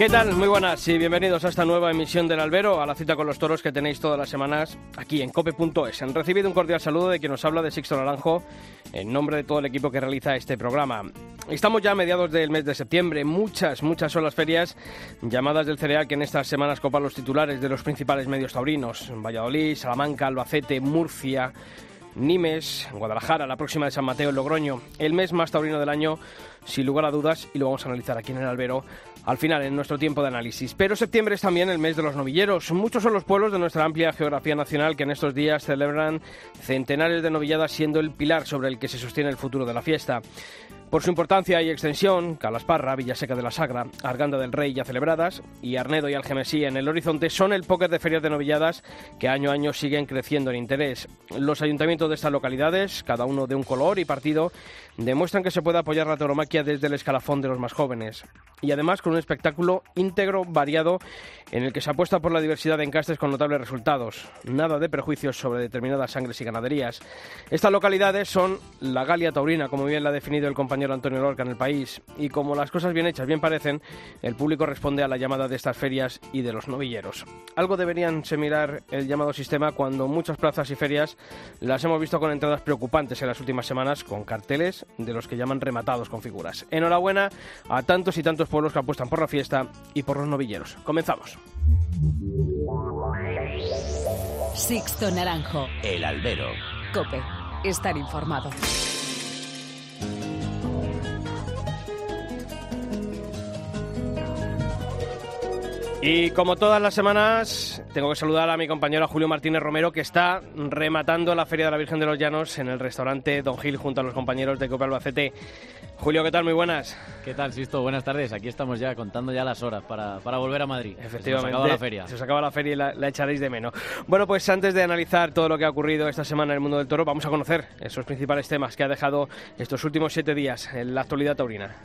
¿Qué tal? Muy buenas y bienvenidos a esta nueva emisión del Albero, a la cita con los toros que tenéis todas las semanas aquí en cope.es. Han recibido un cordial saludo de quien nos habla de Sixto Naranjo en nombre de todo el equipo que realiza este programa. Estamos ya a mediados del mes de septiembre, muchas, muchas son las ferias llamadas del cereal que en estas semanas copan los titulares de los principales medios taurinos, Valladolid, Salamanca, Albacete, Murcia, Nimes, Guadalajara, la próxima de San Mateo, Logroño, el mes más taurino del año, sin lugar a dudas, y lo vamos a analizar aquí en el albero al final, en nuestro tiempo de análisis. Pero septiembre es también el mes de los novilleros. Muchos son los pueblos de nuestra amplia geografía nacional que en estos días celebran centenares de novilladas siendo el pilar sobre el que se sostiene el futuro de la fiesta. Por su importancia y extensión, Calasparra, Villaseca de la Sagra, Arganda del Rey ya celebradas y Arnedo y Algemesí en el horizonte son el póker de ferias de novilladas que año a año siguen creciendo en interés. Los ayuntamientos de estas localidades, cada uno de un color y partido, demuestran que se puede apoyar la tauromaquia desde el escalafón de los más jóvenes. Y además con un espectáculo íntegro, variado, en el que se apuesta por la diversidad de encastes con notables resultados. Nada de prejuicios sobre determinadas sangres y ganaderías. Estas localidades son la Galia Taurina, como bien la ha definido el compañero Antonio Lorca en el país. Y como las cosas bien hechas bien parecen, el público responde a la llamada de estas ferias y de los novilleros. Algo deberían se mirar el llamado sistema cuando muchas plazas y ferias las hemos visto con entradas preocupantes en las últimas semanas, con carteles de los que llaman rematados con figuras. Enhorabuena a tantos y tantos pueblos que apuestan por la fiesta y por los novilleros. Comenzamos. Sixto Naranjo. El albero. Cope. Estar informado. Y como todas las semanas, tengo que saludar a mi compañero Julio Martínez Romero, que está rematando la Feria de la Virgen de los Llanos en el restaurante Don Gil junto a los compañeros de Copa Albacete. Julio, ¿qué tal? Muy buenas. ¿Qué tal, Sisto? Buenas tardes. Aquí estamos ya contando ya las horas para, para volver a Madrid. Efectivamente. Se acaba la feria. Se os acaba la feria y la, la, echaréis de menos. Bueno, pues antes de analizar todo lo que ha ocurrido esta semana en el mundo del toro, vamos a conocer esos principales temas que ha dejado estos últimos siete días en la actualidad taurina.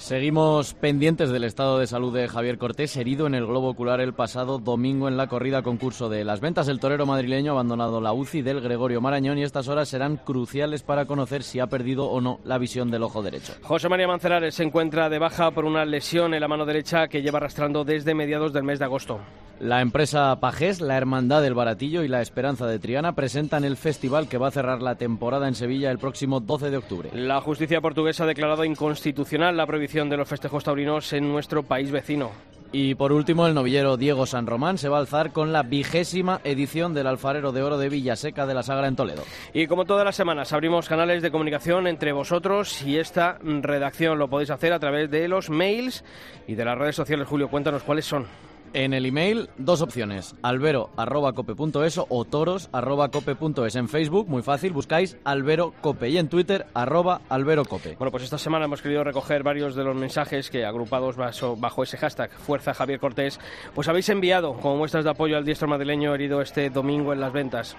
Seguimos pendientes del estado de salud de Javier Cortés, herido en el globo ocular el pasado domingo en la corrida concurso de las ventas. El torero madrileño ha abandonado la UCI del Gregorio Marañón y estas horas serán cruciales para conocer si ha perdido o no la visión del ojo derecho. José María Mancerares se encuentra de baja por una lesión en la mano derecha que lleva arrastrando desde mediados del mes de agosto. La empresa Pajés, la Hermandad del Baratillo y la Esperanza de Triana presentan el festival que va a cerrar la temporada en Sevilla el próximo 12 de octubre. La justicia portuguesa ha declarado inconstitucional la prohibición de los festejos taurinos en nuestro país vecino. Y por último, el novillero Diego San Román se va a alzar con la vigésima edición del Alfarero de Oro de Villaseca de la Sagra en Toledo. Y como todas las semanas, abrimos canales de comunicación entre vosotros y esta redacción. Lo podéis hacer a través de los mails y de las redes sociales. Julio, cuéntanos cuáles son. En el email, dos opciones, albero.cope.es o toros.cope.es. En Facebook, muy fácil, buscáis Albero Cope y en Twitter, arroba Albero Cope. Bueno, pues esta semana hemos querido recoger varios de los mensajes que, agrupados bajo, bajo ese hashtag Fuerza Javier Cortés, pues habéis enviado como muestras de apoyo al diestro madrileño herido este domingo en las ventas.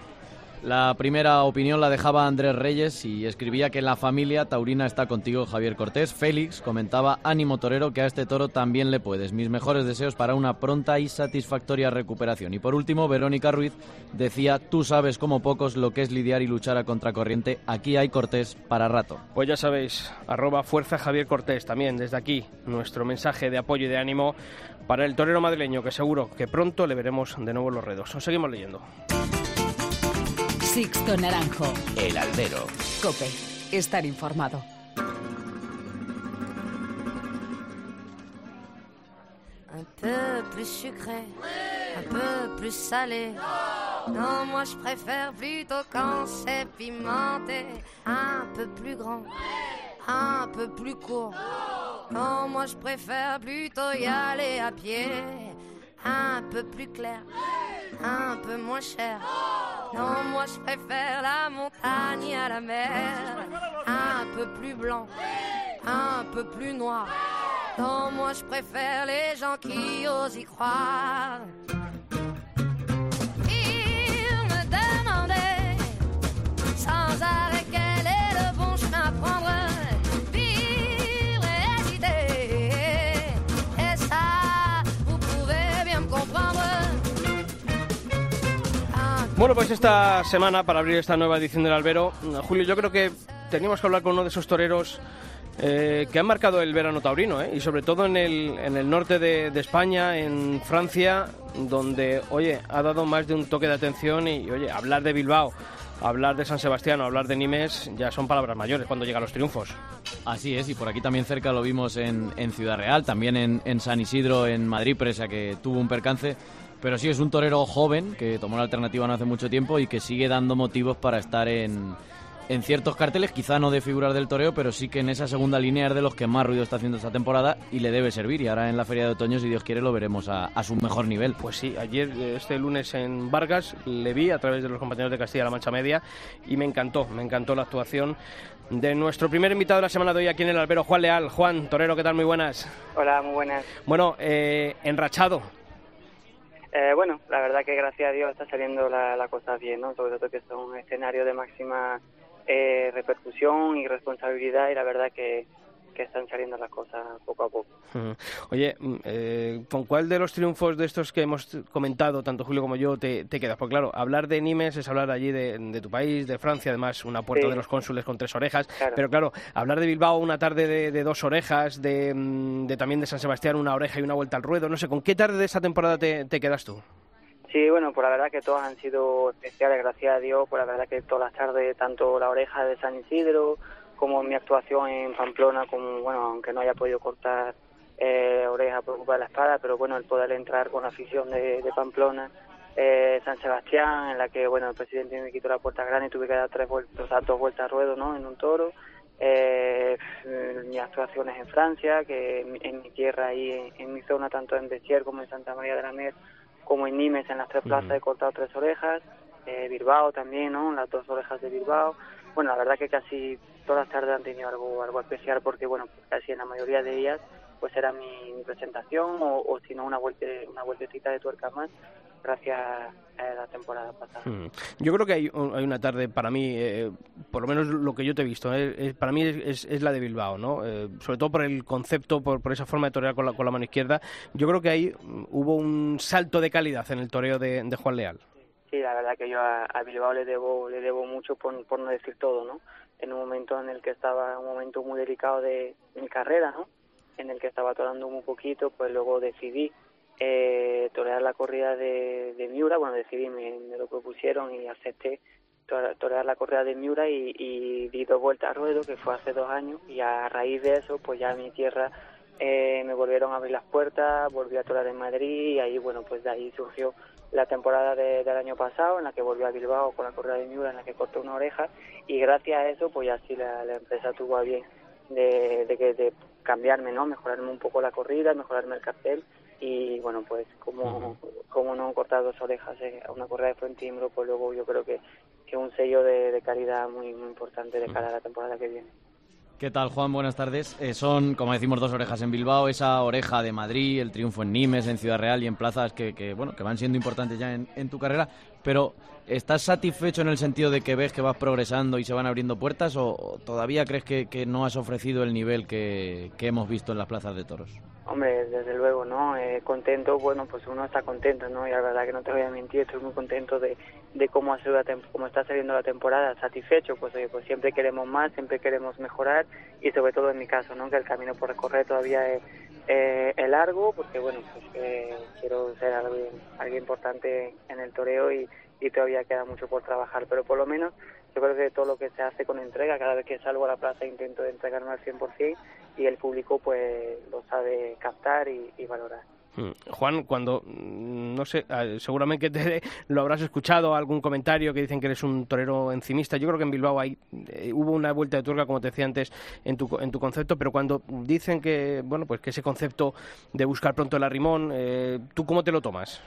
La primera opinión la dejaba Andrés Reyes y escribía que la familia taurina está contigo, Javier Cortés. Félix comentaba, ánimo torero, que a este toro también le puedes. Mis mejores deseos para una pronta y satisfactoria recuperación. Y por último, Verónica Ruiz decía, tú sabes como pocos lo que es lidiar y luchar a contracorriente. Aquí hay Cortés para rato. Pues ya sabéis, arroba fuerza Javier Cortés también desde aquí nuestro mensaje de apoyo y de ánimo para el torero madrileño, que seguro que pronto le veremos de nuevo los redos. Os seguimos leyendo. Sixto Naranjo. El albero. Cope. Estar informado. Un peu plus sucré, un peu plus salé. Non, moi je préfère plutôt quand c'est pimenté. Un peu plus grand, un peu plus court. Non, moi je préfère plutôt y aller à pied. Un peu plus clair, un peu moins cher. Non, moi je préfère la montagne à la mer. Un peu plus blanc, un peu plus noir. Non, moi je préfère les gens qui osent y croire. Bueno, pues esta semana, para abrir esta nueva edición del Albero, Julio, yo creo que teníamos que hablar con uno de esos toreros eh, que han marcado el verano taurino, ¿eh? y sobre todo en el, en el norte de, de España, en Francia, donde, oye, ha dado más de un toque de atención y, oye, hablar de Bilbao, hablar de San Sebastián o hablar de Nimes ya son palabras mayores cuando llegan los triunfos. Así es, y por aquí también cerca lo vimos en, en Ciudad Real, también en, en San Isidro, en Madrid, presa que tuvo un percance. Pero sí, es un torero joven que tomó la alternativa no hace mucho tiempo y que sigue dando motivos para estar en, en ciertos carteles, quizá no de figurar del toreo, pero sí que en esa segunda línea es de los que más ruido está haciendo esta temporada y le debe servir. Y ahora en la Feria de Otoño, si Dios quiere, lo veremos a, a su mejor nivel. Pues sí, ayer, este lunes en Vargas, le vi a través de los compañeros de Castilla-La Mancha Media y me encantó, me encantó la actuación de nuestro primer invitado de la semana de hoy aquí en el albero, Juan Leal. Juan, Torero, ¿qué tal? Muy buenas. Hola, muy buenas. Bueno, eh, enrachado. Eh, bueno, la verdad que gracias a Dios está saliendo la, la cosa bien, ¿no? Sobre todo que son escenarios de máxima eh, repercusión y responsabilidad y la verdad que, que están saliendo las cosas poco a poco. Oye, mm, eh, ¿con cuál de los triunfos de estos que hemos comentado, tanto Julio como yo, te, te quedas? Porque claro, hablar de Nimes es hablar allí de, de tu país, de Francia, además una puerta Sí. de los cónsules con tres orejas. Claro. Pero claro, hablar de Bilbao una tarde de, de dos orejas, de, mm, de también de San Sebastián una oreja y una vuelta al ruedo, no sé, ¿con qué tarde de esta temporada te, te quedas tú? Sí, bueno, pues la verdad que todas han sido especiales, gracias a Dios, pues la verdad que todas las tardes, tanto la oreja de San Isidro como mi actuación en Pamplona, como, bueno, aunque no haya podido cortar eh, oreja por culpa de la espada, pero bueno, el poder entrar con la afición de, de Pamplona, eh, San Sebastián, en la que, bueno, el presidente me quitó la puerta grande y tuve que dar tres vueltas, o sea, dos vueltas a ruedo, ¿no?, en un toro. Eh, mis actuaciones en Francia, que en, en mi tierra, ahí en, en mi zona, tanto en Bechier como en Santa María de la Mer, como en Nimes, en las tres plazas, he cortado tres orejas. Eh, Bilbao también, ¿no? Las dos orejas de Bilbao. Bueno, la verdad que casi todas las tardes han tenido algo, algo especial porque, bueno, casi en la mayoría de ellas, pues era mi, presentación o, o si no, una, vuelta, una vueltecita de tuerca más gracias a la temporada pasada. Mm. Yo creo que hay, hay una tarde para mí, eh, por lo menos lo que yo te he visto, eh, eh, para mí es, es- es la de Bilbao, ¿no? Eh, sobre todo por el concepto, por, por esa forma de torear con la, con la mano izquierda. Yo creo que ahí hubo un salto de calidad en el toreo de Juan Leal. Sí, la verdad que yo a, Bilbao le debo le debo mucho por, por no decir todo, ¿no? En un momento en el que estaba un momento muy delicado de, mi carrera, ¿no? En el que estaba torando muy poquito, pues luego decidí eh, torear la corrida de, Miura, bueno, decidí, me, me lo propusieron y acepté tore- torear la corrida de Miura y, y di dos vueltas a ruedo, que fue hace dos años, y a raíz de eso, pues ya mi tierra eh, me volvieron a abrir las puertas, volví a torear en Madrid y ahí, bueno, pues de ahí surgió la temporada de- del año pasado en la que volví a Bilbao con la corrida de Miura en la que corté una oreja y gracias a eso pues ya sí la, la empresa tuvo a bien de, de, de cambiarme, ¿no? Mejorarme un poco la corrida, mejorarme el cartel y bueno pues como, como no cortar dos orejas eh, a una corrida de frente timbro pues luego yo creo que que un sello de, de calidad muy, muy importante de cara a la temporada que viene. ¿Qué tal, Juan? Buenas tardes. Eh, son, como decimos, dos orejas en Bilbao, esa oreja de Madrid, el triunfo en Nimes, en Ciudad Real y en plazas que, que, bueno, que van siendo importantes ya en, tu carrera. Pero, ¿estás satisfecho en el sentido de que ves que vas progresando y se van abriendo puertas o, todavía crees que, no has ofrecido el nivel que hemos visto en las plazas de toros? Hombre, desde luego, ¿no? Eh, contento, bueno, pues uno está contento, ¿no? Y la verdad que no te voy a mentir, estoy muy contento de, de cómo, la cómo está saliendo la temporada, satisfecho, pues, pues siempre queremos más, siempre queremos mejorar y sobre todo en mi caso, ¿no? Que el camino por recorrer todavía es, eh, es largo, porque bueno, pues eh, quiero ser alguien, alguien importante en el toreo y, y todavía queda mucho por trabajar, pero por lo menos yo creo que todo lo que se hace con entrega, cada vez que salgo a la plaza intento entregarme al 100% y el público pues lo sabe captar y, valorar. Mm. Juan, cuando, mm, no sé, ah, seguramente te, lo habrás escuchado, algún comentario que dicen que eres un torero encimista. Yo creo que en Bilbao hay, eh, hubo una vuelta de tuerca, como te decía antes, en tu, en tu concepto, pero cuando dicen que, bueno, pues que ese concepto de buscar pronto el arrimón, eh, ¿tú cómo te lo tomas?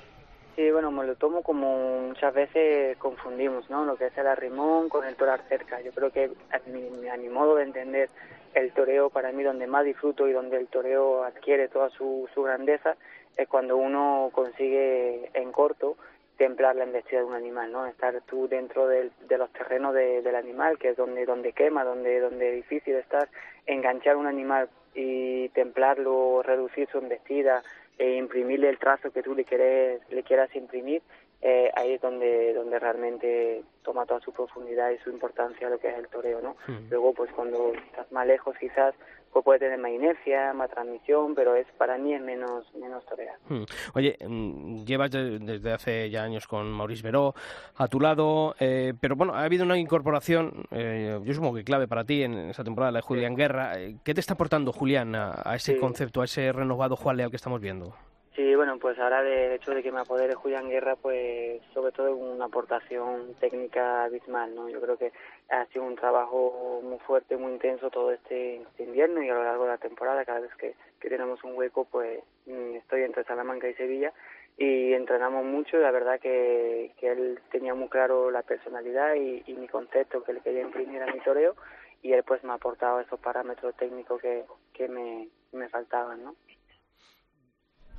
Sí, bueno, me lo tomo como muchas veces confundimos, ¿no? Lo que es el arrimón con el torar cerca. Yo creo que a mi, a mi modo de entender el toreo para mí donde más disfruto y donde el toreo adquiere toda su, su grandeza es cuando uno consigue en corto templar la embestida de un animal, ¿no? Estar tú dentro de los terrenos del animal, que es donde donde quema, donde donde es difícil estar, enganchar un animal y templarlo, reducir su embestida e imprimirle el trazo que tú le quieres le quieras imprimir, eh, ahí es donde donde realmente toma toda su profundidad y su importancia lo que es el toreo, ¿no? Luego, pues cuando estás más lejos, quizás pues puede tener más inercia, más transmisión, pero es para mí es menos menos torear. Hmm. Oye, mm, llevas desde hace ya años con Maurice Veró a tu lado, eh, pero bueno, ha habido una incorporación, eh, yo supongo que clave para ti en esa temporada, la de Julián Guerra. Eh, ¿Qué te está aportando Julián a, ese concepto, a ese renovado Juan Leal que estamos viendo? Sí, bueno, pues ahora del hecho de que me apodere Julián Guerra, pues sobre todo una aportación técnica abismal, ¿no? Yo creo que ha sido un trabajo muy fuerte, muy intenso todo este, este invierno y a lo largo de la temporada, cada vez que, tenemos un hueco, pues mm, estoy entre Salamanca y Sevilla y entrenamos mucho y la verdad que, que él tenía muy claro la personalidad y, mi concepto que le quería imprimir a mi toreo y él pues me ha aportado esos parámetros técnicos que, que me, me faltaban, ¿no?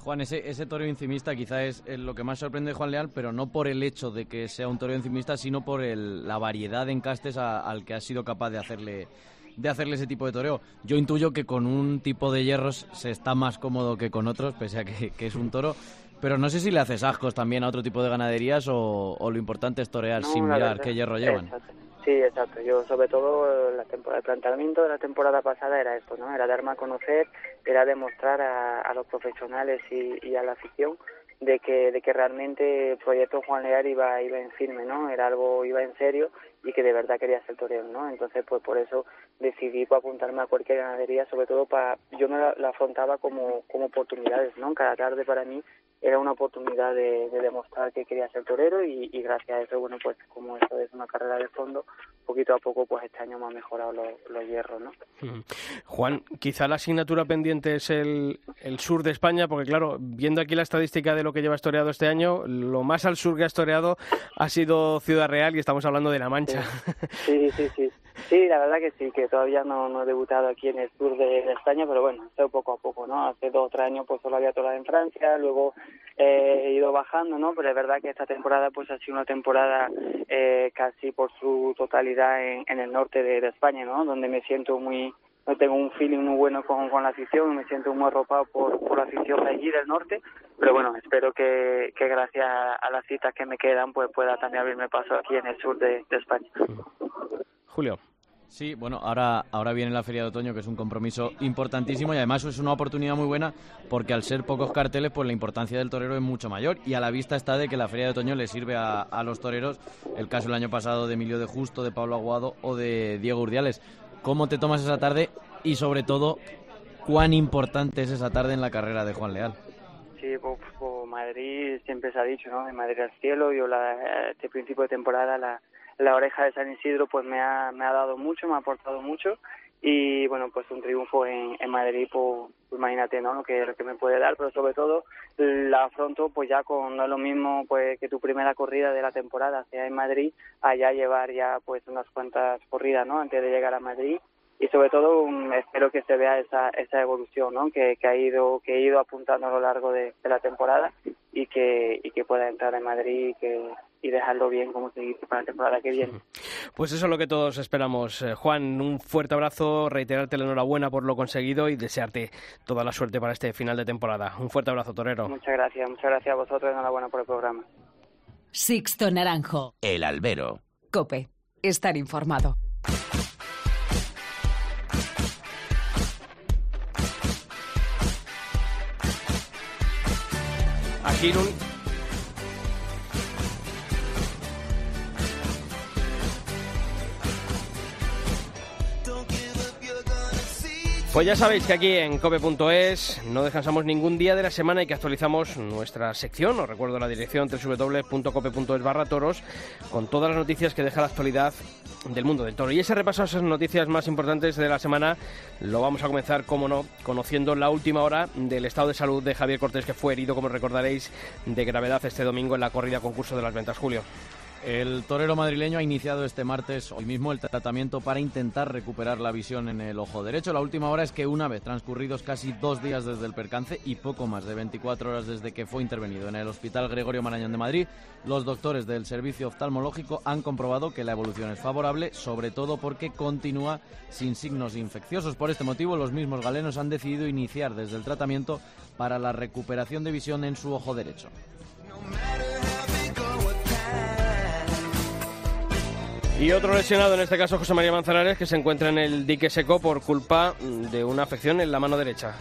Juan, ese, ese toreo encimista quizá es, lo que más sorprende de Juan Leal, pero no por el hecho de que sea un toreo encimista, sino por la variedad de encastes al que ha sido capaz de hacerle de hacerle ese tipo de toreo. Yo intuyo que con un tipo de hierros se está más cómodo que con otros, pese a que, es un toro. Pero no sé si le haces ascos también a otro tipo de ganaderías o, lo importante es torear sin mirar qué hierro llevan. Sí, exacto. Yo sobre todo la temporada, el planteamiento de la temporada pasada era esto, ¿no? Era darme a conocer, era demostrar a, los profesionales y, a la afición de que, de que realmente el proyecto Juan Lear iba, iba en firme, ¿no? Era algo, iba en serio y que de verdad quería ser torero, ¿no? Entonces, pues por eso decidí pues, apuntarme a cualquier ganadería, sobre todo para, yo me la, afrontaba como, como oportunidades, ¿no? Cada tarde para mí era una oportunidad de, demostrar que quería ser torero y, gracias a eso, bueno, pues como esto es una carrera de fondo, poquito a poco, pues este año me ha mejorado los, hierros, ¿no? Juan, quizá la asignatura pendiente es el, el, sur de España, porque claro, viendo aquí la estadística de lo que lleva historiado este año, lo más al sur que ha historiado ha sido Ciudad Real y estamos hablando de La Mancha. Sí, sí, sí. Sí, la verdad que sí, que todavía no, he debutado aquí en el sur de, España, pero bueno, estoy poco a poco, ¿no? Hace dos o tres años pues solo había torado en Francia, luego he ido bajando, ¿no? Pero es verdad que esta temporada pues ha sido una temporada eh, casi por su totalidad en, en el norte de, España, ¿no? Donde me siento muy, no tengo un feeling muy bueno con, con la afición, me siento muy arropado por, por la afición de allí del norte, pero bueno, espero que, que gracias a las citas que me quedan pues pueda también abrirme paso aquí en el sur de, de España. Julio. Sí, bueno, ahora, ahora viene la Feria de Otoño, que es un compromiso importantísimo y además es una oportunidad muy buena porque al ser pocos carteles, pues la importancia del torero es mucho mayor y a la vista está de que la Feria de Otoño le sirve a, a los toreros, el caso el año pasado de Emilio de Justo, de Pablo Aguado o de Diego Urdiales. ¿Cómo te tomas esa tarde y sobre todo cuán importante es esa tarde en la carrera de Juan Leal? Sí, pues, pues Madrid siempre se ha dicho, ¿no? De Madrid al cielo, yo la, este principio de temporada la la oreja de San Isidro pues me ha, me ha dado mucho, me ha aportado mucho y bueno pues un triunfo en, en Madrid pues, imagínate no lo que lo que me puede dar pero sobre todo la afronto pues ya con no es lo mismo pues que tu primera corrida de la temporada sea en Madrid allá llevar ya pues unas cuantas corridas no antes de llegar a Madrid. Y sobre todo espero que se vea esa esa evolución ¿no? que, que ha ido que he ido apuntando a lo largo de, la temporada y que y que pueda entrar en Madrid que y dejarlo bien como se dice para la temporada que viene. Pues eso es lo que todos esperamos. Eh, Juan, un fuerte abrazo, reiterarte la enhorabuena por lo conseguido y desearte toda la suerte para este final de temporada. Un fuerte abrazo, Torero. Muchas gracias, muchas gracias a vosotros, enhorabuena por el programa. Sixto Naranjo. El Albero. Cope. Estar informado. Aquí Pues ya sabéis que aquí en cope.es no descansamos ningún día de la semana y que actualizamos nuestra sección, os recuerdo la dirección www.cope.es barra toros, con todas las noticias que deja la actualidad del mundo del toro. Y ese repaso a esas noticias más importantes de la semana lo vamos a comenzar, como no, conociendo la última hora del estado de salud de Javier Cortés, que fue herido, como recordaréis, de gravedad este domingo en la corrida concurso de las ventas, Julio. El torero madrileño ha iniciado este martes, hoy mismo, el tratamiento para intentar recuperar la visión en el ojo derecho. La última hora es que una vez transcurridos casi dos días desde el percance y poco más de 24 horas desde que fue intervenido en el Hospital Gregorio Marañón de Madrid, los doctores del servicio oftalmológico han comprobado que la evolución es favorable, sobre todo porque continúa sin signos infecciosos. Por este motivo, los mismos galenos han decidido iniciar desde el tratamiento para la recuperación de visión en su ojo derecho. Y otro lesionado, en este caso José María Manzanares, que se encuentra en el dique seco por culpa de una afección en la mano derecha.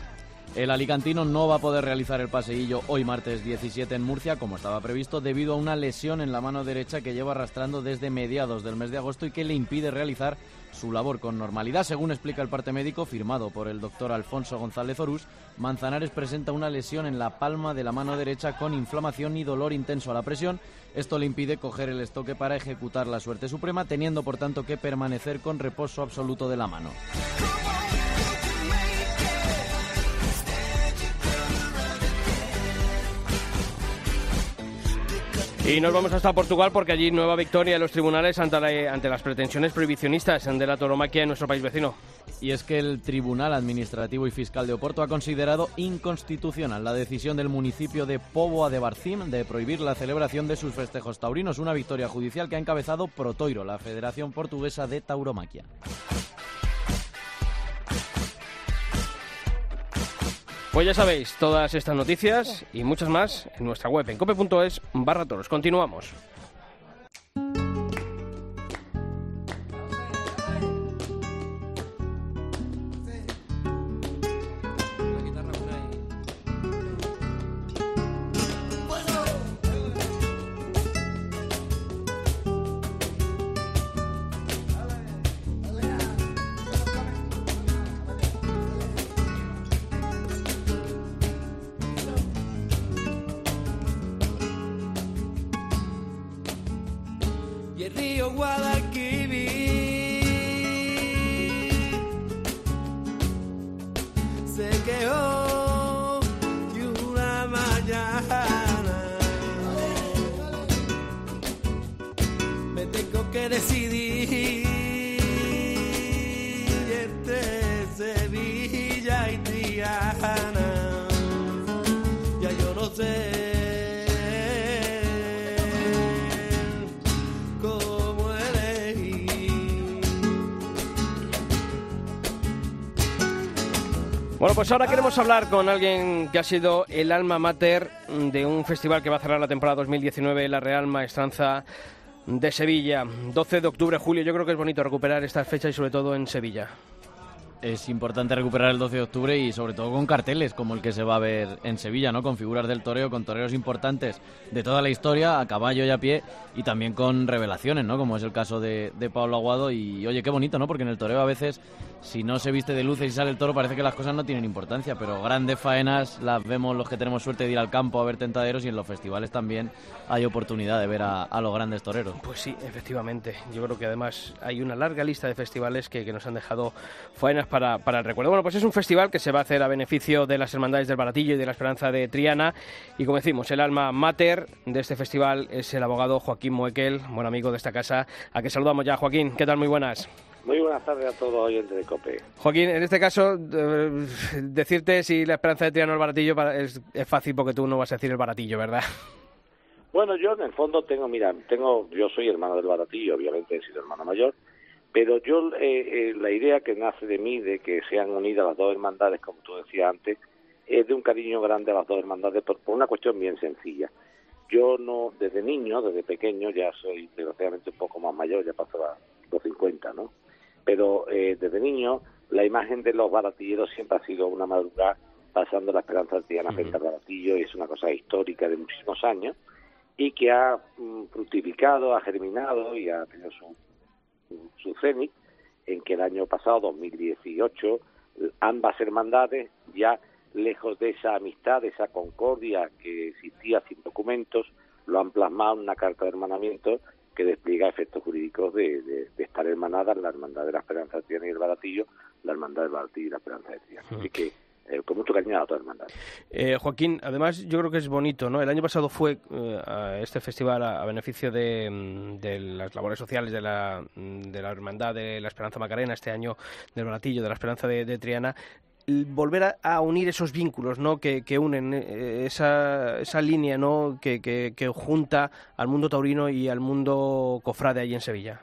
El alicantino no va a poder realizar el paseillo hoy martes 17 en Murcia, como estaba previsto, debido a una lesión en la mano derecha que lleva arrastrando desde mediados del mes de agosto y que le impide realizar su labor con normalidad. Según explica el parte médico firmado por el doctor Alfonso González Orús, Manzanares presenta una lesión en la palma de la mano derecha con inflamación y dolor intenso a la presión. Esto le impide coger el estoque para ejecutar la suerte suprema, teniendo por tanto que permanecer con reposo absoluto de la mano. Y nos vamos hasta Portugal porque allí nueva victoria en los tribunales ante, la- ante las pretensiones prohibicionistas de la tauromaquia en nuestro país vecino. Y es que el Tribunal Administrativo y Fiscal de Oporto ha considerado inconstitucional la decisión del municipio de Póvoa de Barcim de prohibir la celebración de sus festejos taurinos, una victoria judicial que ha encabezado Protoiro, la Federación Portuguesa de Tauromaquia. Pues ya sabéis, todas estas noticias y muchas más en nuestra web en cope.es barra toros. Continuamos. Pues ahora queremos hablar con alguien que ha sido el alma mater de un festival que va a cerrar la temporada 2019, la Real Maestranza de Sevilla. 12 de octubre, julio. Yo creo que es bonito recuperar estas fechas y sobre todo en Sevilla. Es importante recuperar el 12 de octubre y sobre todo con carteles como el que se va a ver en Sevilla, ¿no? Con figuras del toreo, con toreros importantes de toda la historia, a caballo y a pie, y también con revelaciones, ¿no? Como es el caso de, Pablo Aguado. Y oye, qué bonito, ¿no? Porque en el toreo a veces, si no se viste de luces y sale el toro, parece que las cosas no tienen importancia, pero grandes faenas las vemos los que tenemos suerte de ir al campo a ver tentaderos y en los festivales también hay oportunidad de ver a, los grandes toreros. Pues sí, efectivamente. Yo creo que además hay una larga lista de festivales que nos han dejado faenas para, para el recuerdo. Bueno, pues es un festival que se va a hacer a beneficio de las Hermandades del Baratillo y de la Esperanza de Triana. Y como decimos, el alma mater de este festival es el abogado Joaquín Moekel, buen amigo de esta casa, a que saludamos ya. Joaquín, ¿qué tal? Muy buenas. Muy buenas tardes a todos los oyentes de COPE. Joaquín, en este caso, eh, decirte si la Esperanza de Triana o el Baratillo es, es fácil porque tú no vas a decir el Baratillo, ¿verdad? Bueno, yo en el fondo tengo, mira, tengo, yo soy hermano del Baratillo, obviamente he sido hermano mayor, pero yo eh, eh, la idea que nace de mí de que sean unidas las dos hermandades, como tú decías antes, es de un cariño grande a las dos hermandades por, por una cuestión bien sencilla. Yo no, desde niño, desde pequeño, ya soy desgraciadamente un poco más mayor, ya paso a los 50, ¿no? Pero eh, desde niño la imagen de los baratilleros siempre ha sido una madrugada pasando la esperanza artiana frente al baratillo y es una cosa histórica de muchísimos años y que ha mm, fructificado, ha germinado y ha tenido su, su cenit en que el año pasado, 2018, ambas hermandades ya lejos de esa amistad, de esa concordia que existía sin documentos, lo han plasmado en una carta de hermanamiento que despliega efectos jurídicos de, de- de estar hermanadas la hermandad de la Esperanza de Triana y el Baratillo, la hermandad del Baratillo y la Esperanza de Triana. Así que eh, con mucho cariño a. Eh, Joaquín, además yo creo que es bonito, ¿no? El año pasado fue eh, a este festival a, a beneficio de, mm, de las labores sociales de la, mm, de la Hermandad de la Esperanza Macarena, este año del Baratillo, de la Esperanza de, de Triana. volver a, a unir esos vínculos ¿no? que, que unen eh, esa, esa línea ¿no? que, que, que junta al mundo taurino y al mundo cofrade allí en Sevilla.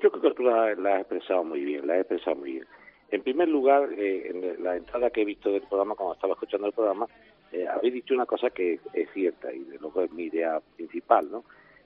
Yo creo que tú la, la has expresado muy bien, la has expresado muy bien. En primer lugar, eh, en la entrada que he visto del programa, cuando estaba escuchando el programa, eh, habéis dicho una cosa que es cierta y de luego es mi idea principal, ¿no?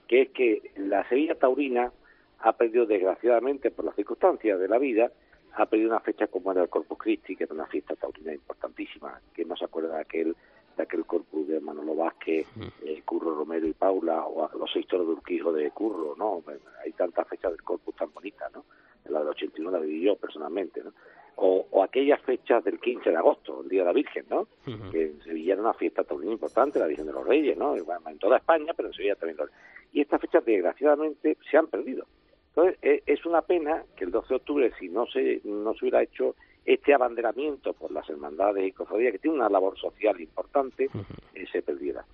Que es que la Sevilla taurina ha perdido, desgraciadamente, por las circunstancias de la vida, ha perdido una fecha como era el Corpus Christi, que era una fiesta taurina importantísima. que no se acuerda de aquel de aquel corpus de Manolo Vázquez, eh, Curro Romero y Paula, o a los seis toros de Urquijo de Curro, ¿no? Hay tantas fechas del corpus tan bonitas, ¿no? La del 81 la viví yo personalmente, ¿no? O, o aquellas fechas del 15 de agosto, el Día de la Virgen, ¿no? Que en Sevilla era una fiesta taurina importante, la Virgen de los Reyes, ¿no? En toda España, pero en Sevilla también. lo- Y estas fechas, desgraciadamente, se han perdido. Entonces, eh, es una pena que el 12 de octubre, si no se, no se hubiera hecho este abanderamiento por las hermandades y cofradías, que tiene una labor social importante, eh, se perdiera.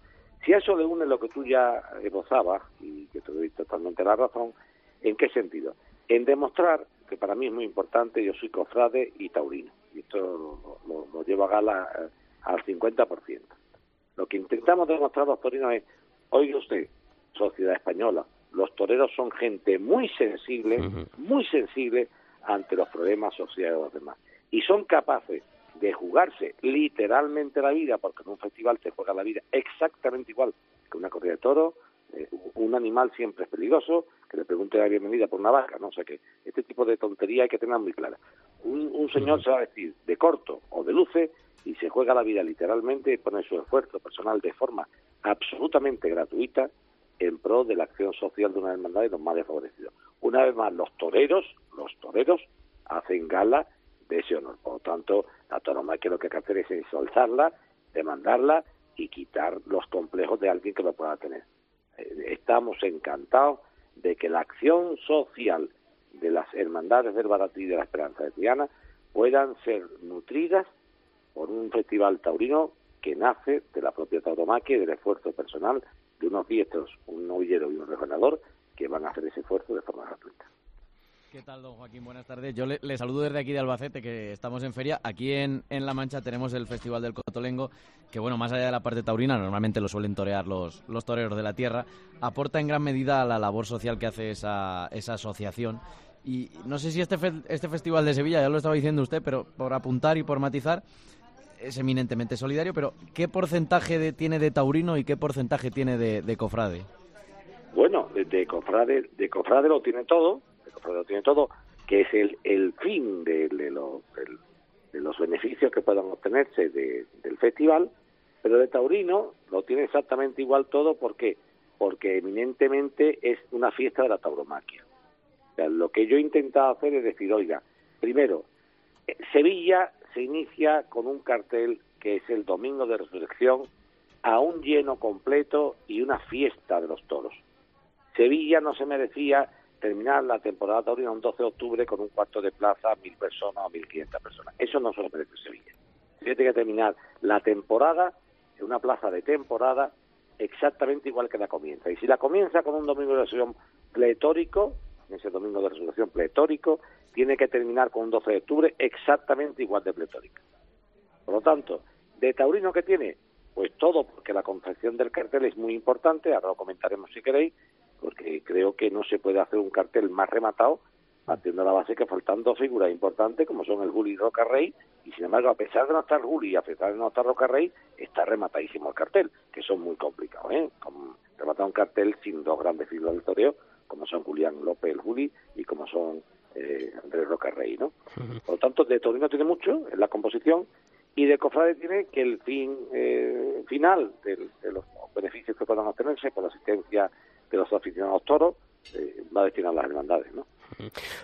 Si a eso le une lo que tú ya esbozabas, y que te doy totalmente la razón, ¿en qué sentido? En demostrar que para mí es muy importante, yo soy cofrade y taurino, y esto lo, lo- lo llevo a gala eh, al 50%. Lo que intentamos demostrar los torinos es, oiga usted, sociedad española, los toreros son gente muy sensible, muy sensible ante los problemas sociales de los demás. Y son capaces de jugarse literalmente la vida, porque en un festival te juega la vida exactamente igual que una corrida de toros, eh, un animal siempre es peligroso, que le pregunte la bienvenida por una vaca, no o sea que este tipo de tontería hay que tener muy clara. Un, un señor se va a vestir de corto o de luces y se juega la vida literalmente y pone su esfuerzo personal de forma absolutamente gratuita en pro de la acción social de una hermandad de los más desfavorecidos. Una vez más, los toreros, los toreros hacen gala de ese honor. Por lo tanto, la tauromaquia lo que hay que hacer es ensalzarla, demandarla y quitar los complejos de alguien que lo pueda tener. Eh, Estamos encantados de que la acción social de las hermandades del Baratí y de la Esperanza de Triana puedan ser nutridas por un festival taurino que nace de la propia tauromaquia y del esfuerzo personal de unos diestros, un novillero y un rejonador que van a hacer ese esfuerzo de forma gratuita. ¿Qué tal, don Joaquín? Buenas tardes. Yo le, saludo desde aquí de Albacete, que estamos en feria. Aquí en, en La Mancha tenemos el Festival del Cotolengo, que, bueno, más allá de la parte taurina, normalmente lo suelen torear los, los toreros de la tierra, aporta en gran medida a la labor social que hace esa, esa asociación. Y no sé si este, fe- este Festival de Sevilla, ya lo estaba diciendo usted, pero por apuntar y por matizar, es eminentemente solidario, pero ¿qué porcentaje de- tiene de taurino y qué porcentaje tiene de, de cofrade? Bueno, de cofrade, de cofrade lo tiene todo, lo tiene todo, que es el, el fin de, los, de los beneficios que puedan obtenerse de- del festival, pero de taurino lo tiene exactamente igual todo, ¿por qué? Porque eminentemente es una fiesta de la tauromaquia. Lo que yo he intentado hacer es decir, oiga, primero, eh, Sevilla se inicia con un cartel que es el Domingo de Resurrección, a un lleno completo y una fiesta de los toros. Sevilla no se merecía terminar la temporada taurina un 12 de octubre con un cuarto de plaza, mil personas o mil quinientas personas. Eso no se lo merece Sevilla. Sevilla tiene que terminar la temporada en una plaza de temporada exactamente igual que la comienza. Y si la comienza con un domingo de resurrección pletórico, en ese domingo de resurrección pletórico, tiene que terminar con un 12 de octubre exactamente igual de pletórico. Por lo tanto, ¿de taurino que tiene? Pues todo, porque la confección del cartel es muy importante, ahora lo comentaremos si queréis, porque creo que no se puede hacer un cartel más rematado partiendo de la base que faltan dos figuras importantes como son el Juli y Roca Rey y sin embargo a pesar de no estar Juli y a pesar de no estar Roca Rey está rematadísimo el cartel que son muy complicados ¿eh? Rematar un cartel sin dos grandes figuras del toreo como son Julián López el Juli y como son eh, Andrés Roca Rey ¿no? por lo tanto de Torino tiene mucho en la composición y de Cofrade tiene que el fin eh, final del- de los beneficios que puedan obtenerse por la asistencia de los aficionados toros eh, va destinado a las hermandades, ¿no?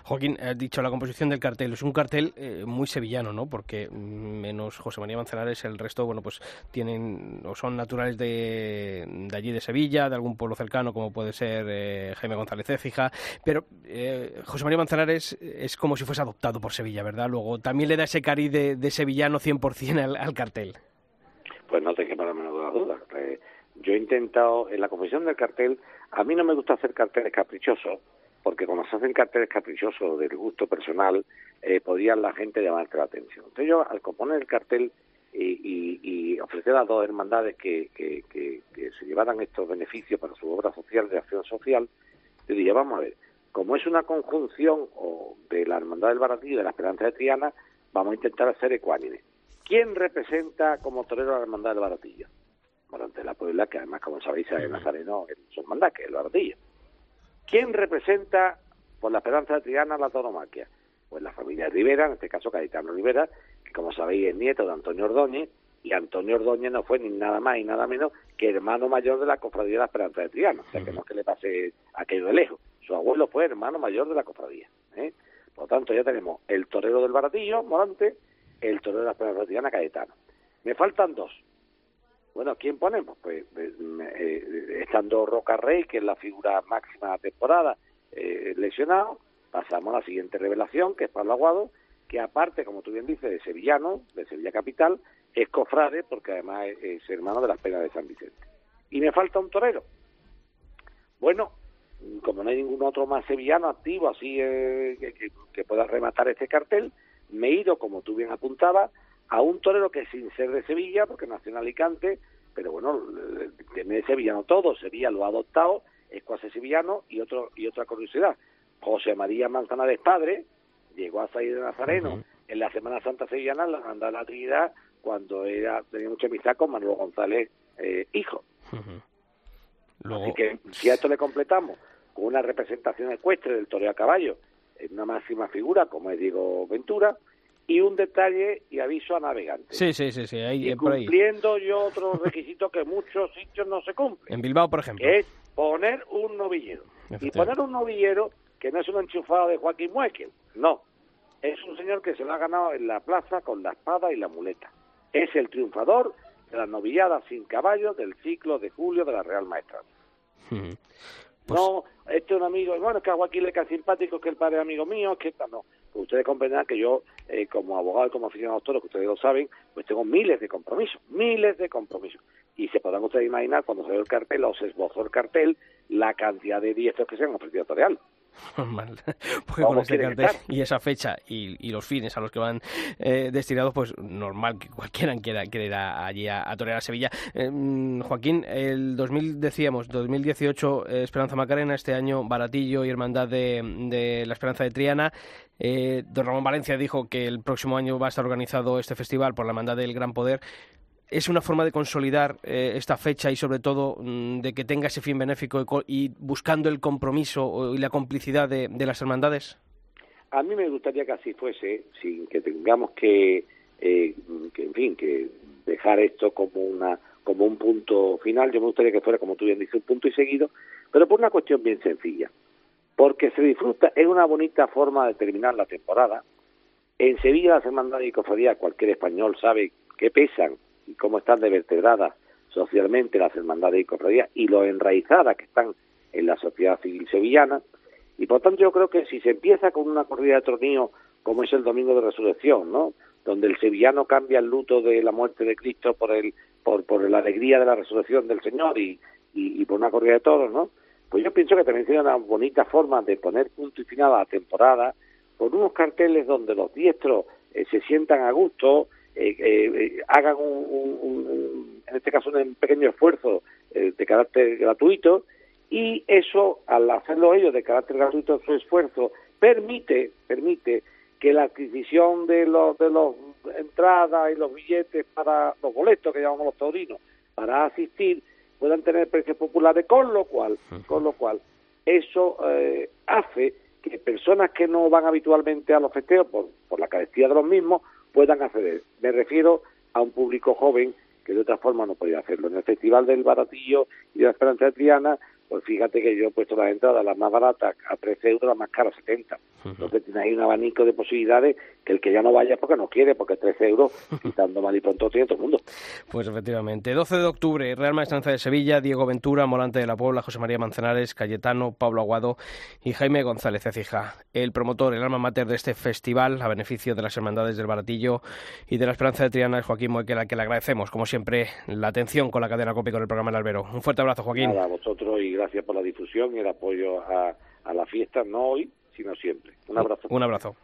Joaquín, has dicho la composición del cartel. Es un cartel eh, muy sevillano, ¿no? Porque menos José María Manzanares, el resto, bueno, pues tienen o son naturales de, de allí de Sevilla, de algún pueblo cercano, como puede ser eh, Jaime González Écija. Pero eh, José María Manzanares es como si fuese adoptado por Sevilla, ¿verdad? Luego también le da ese cari de, de sevillano 100% al, al cartel. Pues no te quepa la menor duda. Eh, yo he intentado, en la composición del cartel, a mí no me gusta hacer carteles caprichosos, porque cuando se hacen carteles caprichosos del gusto personal, eh, podría la gente llamarte la atención. Entonces yo, al componer el cartel y, y, y ofrecer a dos hermandades que, que, que, se llevaran estos beneficios para su obra social de acción social, yo dije, vamos a ver, como es una conjunción o de la Hermandad del Baratillo y de la Esperanza de Triana, vamos a intentar hacer ecuánime. ¿Quién representa como torero a la Hermandad del Baratillo? Morante de la Puebla, que además, como sabéis, es Nazareno en su hermandad, que es el Baratillo. ¿Quién representa por la Esperanza de Triana la tauromaquia? Pues la familia Rivera, en este caso Cayetano Rivera, que como sabéis es nieto de Antonio Ordóñez, y Antonio Ordóñez no fue ni nada más y nada menos que hermano mayor de la cofradía de la Esperanza de Triana, o sea que no es que le pase aquello de lejos. Su abuelo fue hermano mayor de la cofradía. ¿eh? Por lo tanto, ya tenemos el torero del Baratillo, Morante, el torero de la Esperanza de Triana, Cayetano. Me faltan dos. Bueno, ¿quién ponemos? Pues eh, eh, estando Roca Rey, que es la figura máxima de la temporada, eh, lesionado, pasamos a la siguiente revelación, que es Pablo Aguado, que aparte, como tú bien dices, de sevillano, de Sevilla Capital, es cofrade, porque además es, hermano de las penas de San Vicente. Y me falta un torero. Bueno, como no hay ningún otro más sevillano activo, así eh, que, que, que pueda rematar este cartel, me he ido, como tú bien apuntabas, a un torero que sin ser de Sevilla, porque nació en Alicante, pero bueno, tiene de sevillano todo, Sevilla lo ha adoptado, es cuasi sevillano, y otro y otra curiosidad, José María Manzanares padre llegó a salir de Nazareno en la Semana Santa Sevillana, la de la Trinidad, cuando era tenía mucha amistad con Manuel González, eh, hijo. Luego, Así que si a esto le completamos con una representación ecuestre del toreo a caballo, en una máxima figura como es Diego Ventura, y un detalle y aviso a navegantes. sí, sí, sí, sí, ahí, y eh, por ahí. cumpliendo yo otros requisitos que muchos sitios no se cumplen, En Bilbao, por ejemplo. que es poner un novillero. Y poner un novillero que no es un enchufado de Joaquín Muekel, no. Es un señor que se lo ha ganado en la plaza con la espada y la muleta. Es el triunfador de la novillada sin caballo del ciclo de julio de la Real Maestra. Ujú. Pues- no, este es un amigo, bueno, es que a Joaquín le cae simpático, que el padre es amigo mío, que esta no. Pues ustedes comprenderán que yo, eh, como abogado y como aficionado a los toros, que ustedes lo saben, pues tengo miles de compromisos, miles de compromisos. Y se podrán ustedes imaginar, cuando salió el cartel o se esbozó el cartel, la cantidad de diestros que se han ofrecido a torearlo. Normal. Porque ¿Cómo con este cartel y esa fecha y, y los fines a los que van eh, destinados, pues normal que cualquiera quiera, quiera ir a- allí a, a torear a Sevilla. Eh, mm, Joaquín, el 2000, decíamos, 2018 eh, Esperanza Macarena, este año Baratillo y Hermandad de, de la Esperanza de Triana. Eh, don Ramón Valencia dijo que el próximo año va a estar organizado este festival por la Hermandad del Gran Poder. ¿Es una forma de consolidar eh, esta fecha y sobre todo mm, de que tenga ese fin benéfico y y, buscando el compromiso y la complicidad de, las hermandades? A mí me gustaría que así fuese, sin que tengamos que, eh, que, en fin, que dejar esto como una un punto final. Yo me gustaría que fuera, como tú bien dices, un punto y seguido, pero por una cuestión bien sencilla. Porque se disfruta, es una bonita forma de terminar la temporada. En Sevilla las hermandades y cofradías, cualquier español sabe que pesan y cómo están de vertebradas socialmente las hermandades y cofradías y lo enraizadas que están en la sociedad civil sevillana. Y por tanto yo creo que si se empieza con una corrida de torneo como es el Domingo de Resurrección, ¿no? Donde el sevillano cambia el luto de la muerte de Cristo por el por, por la alegría de la resurrección del Señor y, y, y por una corrida de toros, ¿no? Pues yo pienso que también sería una bonita forma de poner punto y final a la temporada con unos carteles donde los diestros eh, se sientan a gusto, eh, eh, eh, hagan un, un- en este caso un pequeño esfuerzo de carácter gratuito y eso al hacerlo ellos de carácter gratuito su esfuerzo permite permite que la adquisición de los de los entradas y los billetes para los boletos que llamamos los taurinos para asistir puedan tener precios populares con lo cual con lo cual eso eh, hace que personas que no van habitualmente a los festejos por, por la carestía de los mismos puedan acceder. Me refiero a un público joven que de otra forma no podía hacerlo. En el Festival del Baratillo y de la Esperanza de Triana, pues fíjate que yo he puesto las entradas las más baratas a 13 euros, las más caras a 70. Entonces tienes ahí un abanico de posibilidades que el que ya no vaya es porque no quiere, porque 13 euros, quitando mal y pronto, tiene todo el mundo. Pues efectivamente. 12 de octubre, Real Maestranza de Sevilla, Diego Ventura, Morante de la Puebla, José María Manzanares, Cayetano, Pablo Aguado y Jaime González Cecija. El promotor, el alma mater de este festival, a beneficio de las hermandades del Baratillo y de la Esperanza de Triana, es Joaquín Moequela, que le agradecemos, como siempre, la atención con la cadena COPE y con el programa El Albero. Un fuerte abrazo, Joaquín. Nada, a vosotros y gracias por la difusión y el apoyo a, a la fiesta, no hoy, sino siempre. Un abrazo. Un abrazo.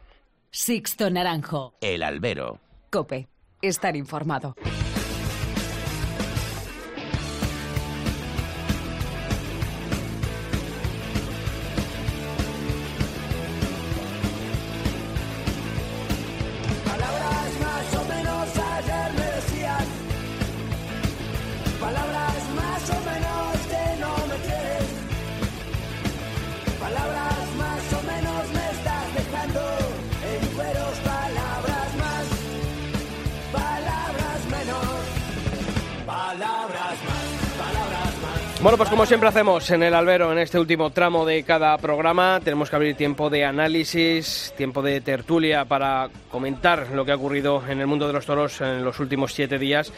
Sixto Naranjo. El albero. Cope. Estar informado. Bueno, pues como siempre hacemos en el albero, en este último tramo de cada programa, tenemos que abrir tiempo de análisis, tiempo de tertulia para comentar lo que ha ocurrido en el mundo de los toros en los últimos siete días.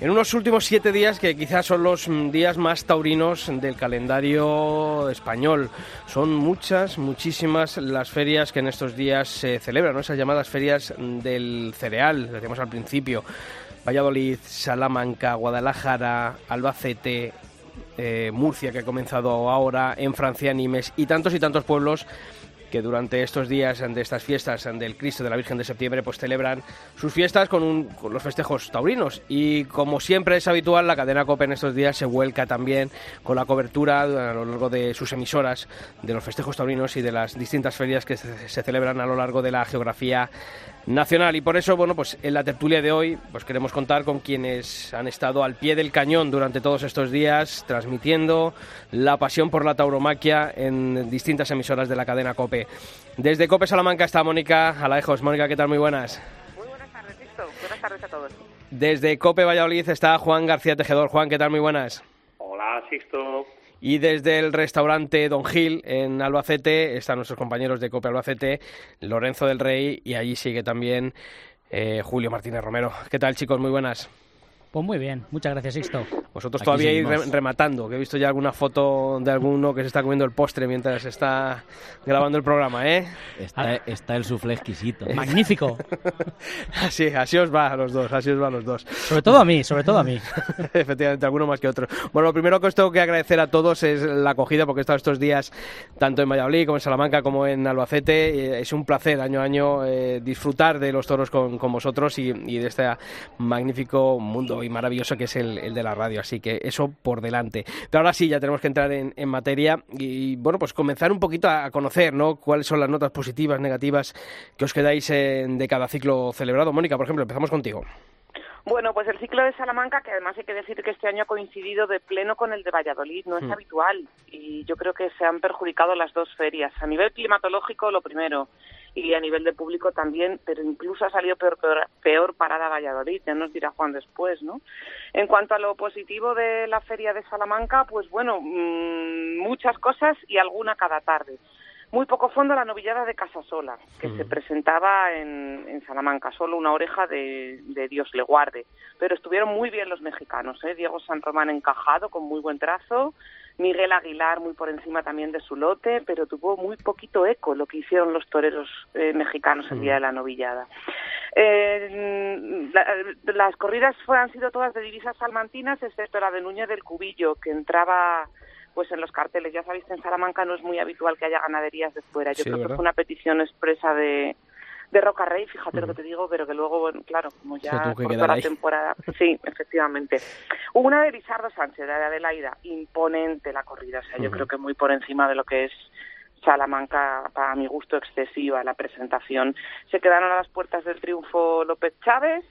En unos últimos siete días que quizás son los días más taurinos del calendario español. Son muchas, muchísimas las ferias que en estos días se celebran, ¿no? esas llamadas ferias del cereal, decíamos al principio. Valladolid, Salamanca, Guadalajara, Albacete, eh, Murcia, que ha comenzado ahora, en Francia, Nimes y tantos y tantos pueblos que durante estos días de estas fiestas del Cristo de la Virgen de Septiembre pues celebran sus fiestas con, un- con los festejos taurinos. Y como siempre es habitual la cadena COPE en estos días se vuelca también con la cobertura a lo largo de sus emisoras de los festejos taurinos y de las distintas ferias que se celebran a lo largo de la geografía nacional y por eso bueno pues en la tertulia de hoy pues queremos contar con quienes han estado al pie del cañón durante todos estos días transmitiendo la pasión por la tauromaquia en distintas emisoras de la cadena COPE. Desde COPE Salamanca está Mónica Alejos. Mónica, ¿qué tal? Muy buenas. Muy buenas tardes, Sisto. Buenas tardes a todos. Desde COPE Valladolid está Juan García Tejedor. Juan, ¿qué tal? Muy buenas. Hola, Sixto. Y desde el restaurante Don Gil en Albacete están nuestros compañeros de COPE Albacete, Lorenzo del Rey y allí sigue también eh, Julio Martínez Romero. ¿Qué tal chicos? Muy buenas. Pues muy bien, muchas gracias, Sixto. Vosotros Aquí todavía ir rematando, que he visto ya alguna foto de alguno que se está comiendo el postre mientras está grabando el programa, ¿eh? Está, está el suflé exquisito. Magnífico. Así, así os va a los dos, así os va a los dos. Sobre todo a mí, sobre todo a mí. Efectivamente, alguno más que otro. Bueno, lo primero que os tengo que agradecer a todos es la acogida, porque he estado estos días tanto en Valladolid como en Salamanca como en Albacete. Eh, Es un placer año a año eh, disfrutar de los toros con, con vosotros y, y de este magnífico mundo y maravilloso que es el, el de la radio. Así que eso por delante. Pero ahora sí, ya tenemos que entrar en, en materia y, bueno, pues comenzar un poquito a conocer, ¿no? Cuáles son las notas positivas, negativas que os quedáis en- de cada ciclo celebrado. Mónica, por ejemplo, empezamos contigo. Bueno, pues el ciclo de Salamanca, que además hay que decir que este año ha coincidido de pleno con el de Valladolid, no es Mm. habitual y yo creo que se han perjudicado las dos ferias. A nivel climatológico, lo primero, y a nivel de público también, pero incluso ha salido peor, peor, peor parada Valladolid, ya nos dirá Juan después, ¿no? En cuanto a lo positivo de la feria de Salamanca, pues bueno, mm, muchas cosas y alguna cada tarde. Muy poco fondo la novillada de Casasola, que se presentaba en, en Salamanca, solo una oreja de, de Dios le guarde. Pero estuvieron muy bien los mexicanos, ¿eh? Diego San Román encajado, con muy buen trazo, Miguel Aguilar muy por encima también de su lote, pero tuvo muy poquito eco lo que hicieron los toreros eh, mexicanos el día de la novillada. Eh, la- las corridas han sido todas de divisas salmantinas, excepto la de Núñez del Cubillo, que entraba pues en los carteles. Ya sabéis que en Salamanca no es muy habitual que haya ganaderías de fuera. Yo Sí, creo ¿verdad? que fue una petición expresa de, de Roca Rey, fíjate lo que te digo, pero que luego, bueno, claro, como ya cortó quedar la ahí. temporada. Sí, efectivamente. Hubo una de Lizardo Sánchez, la de Adelaida, imponente la corrida, o sea, yo creo que muy por encima de lo que es Salamanca, para mi gusto excesiva la presentación. Se quedaron a las puertas del triunfo López Chávez,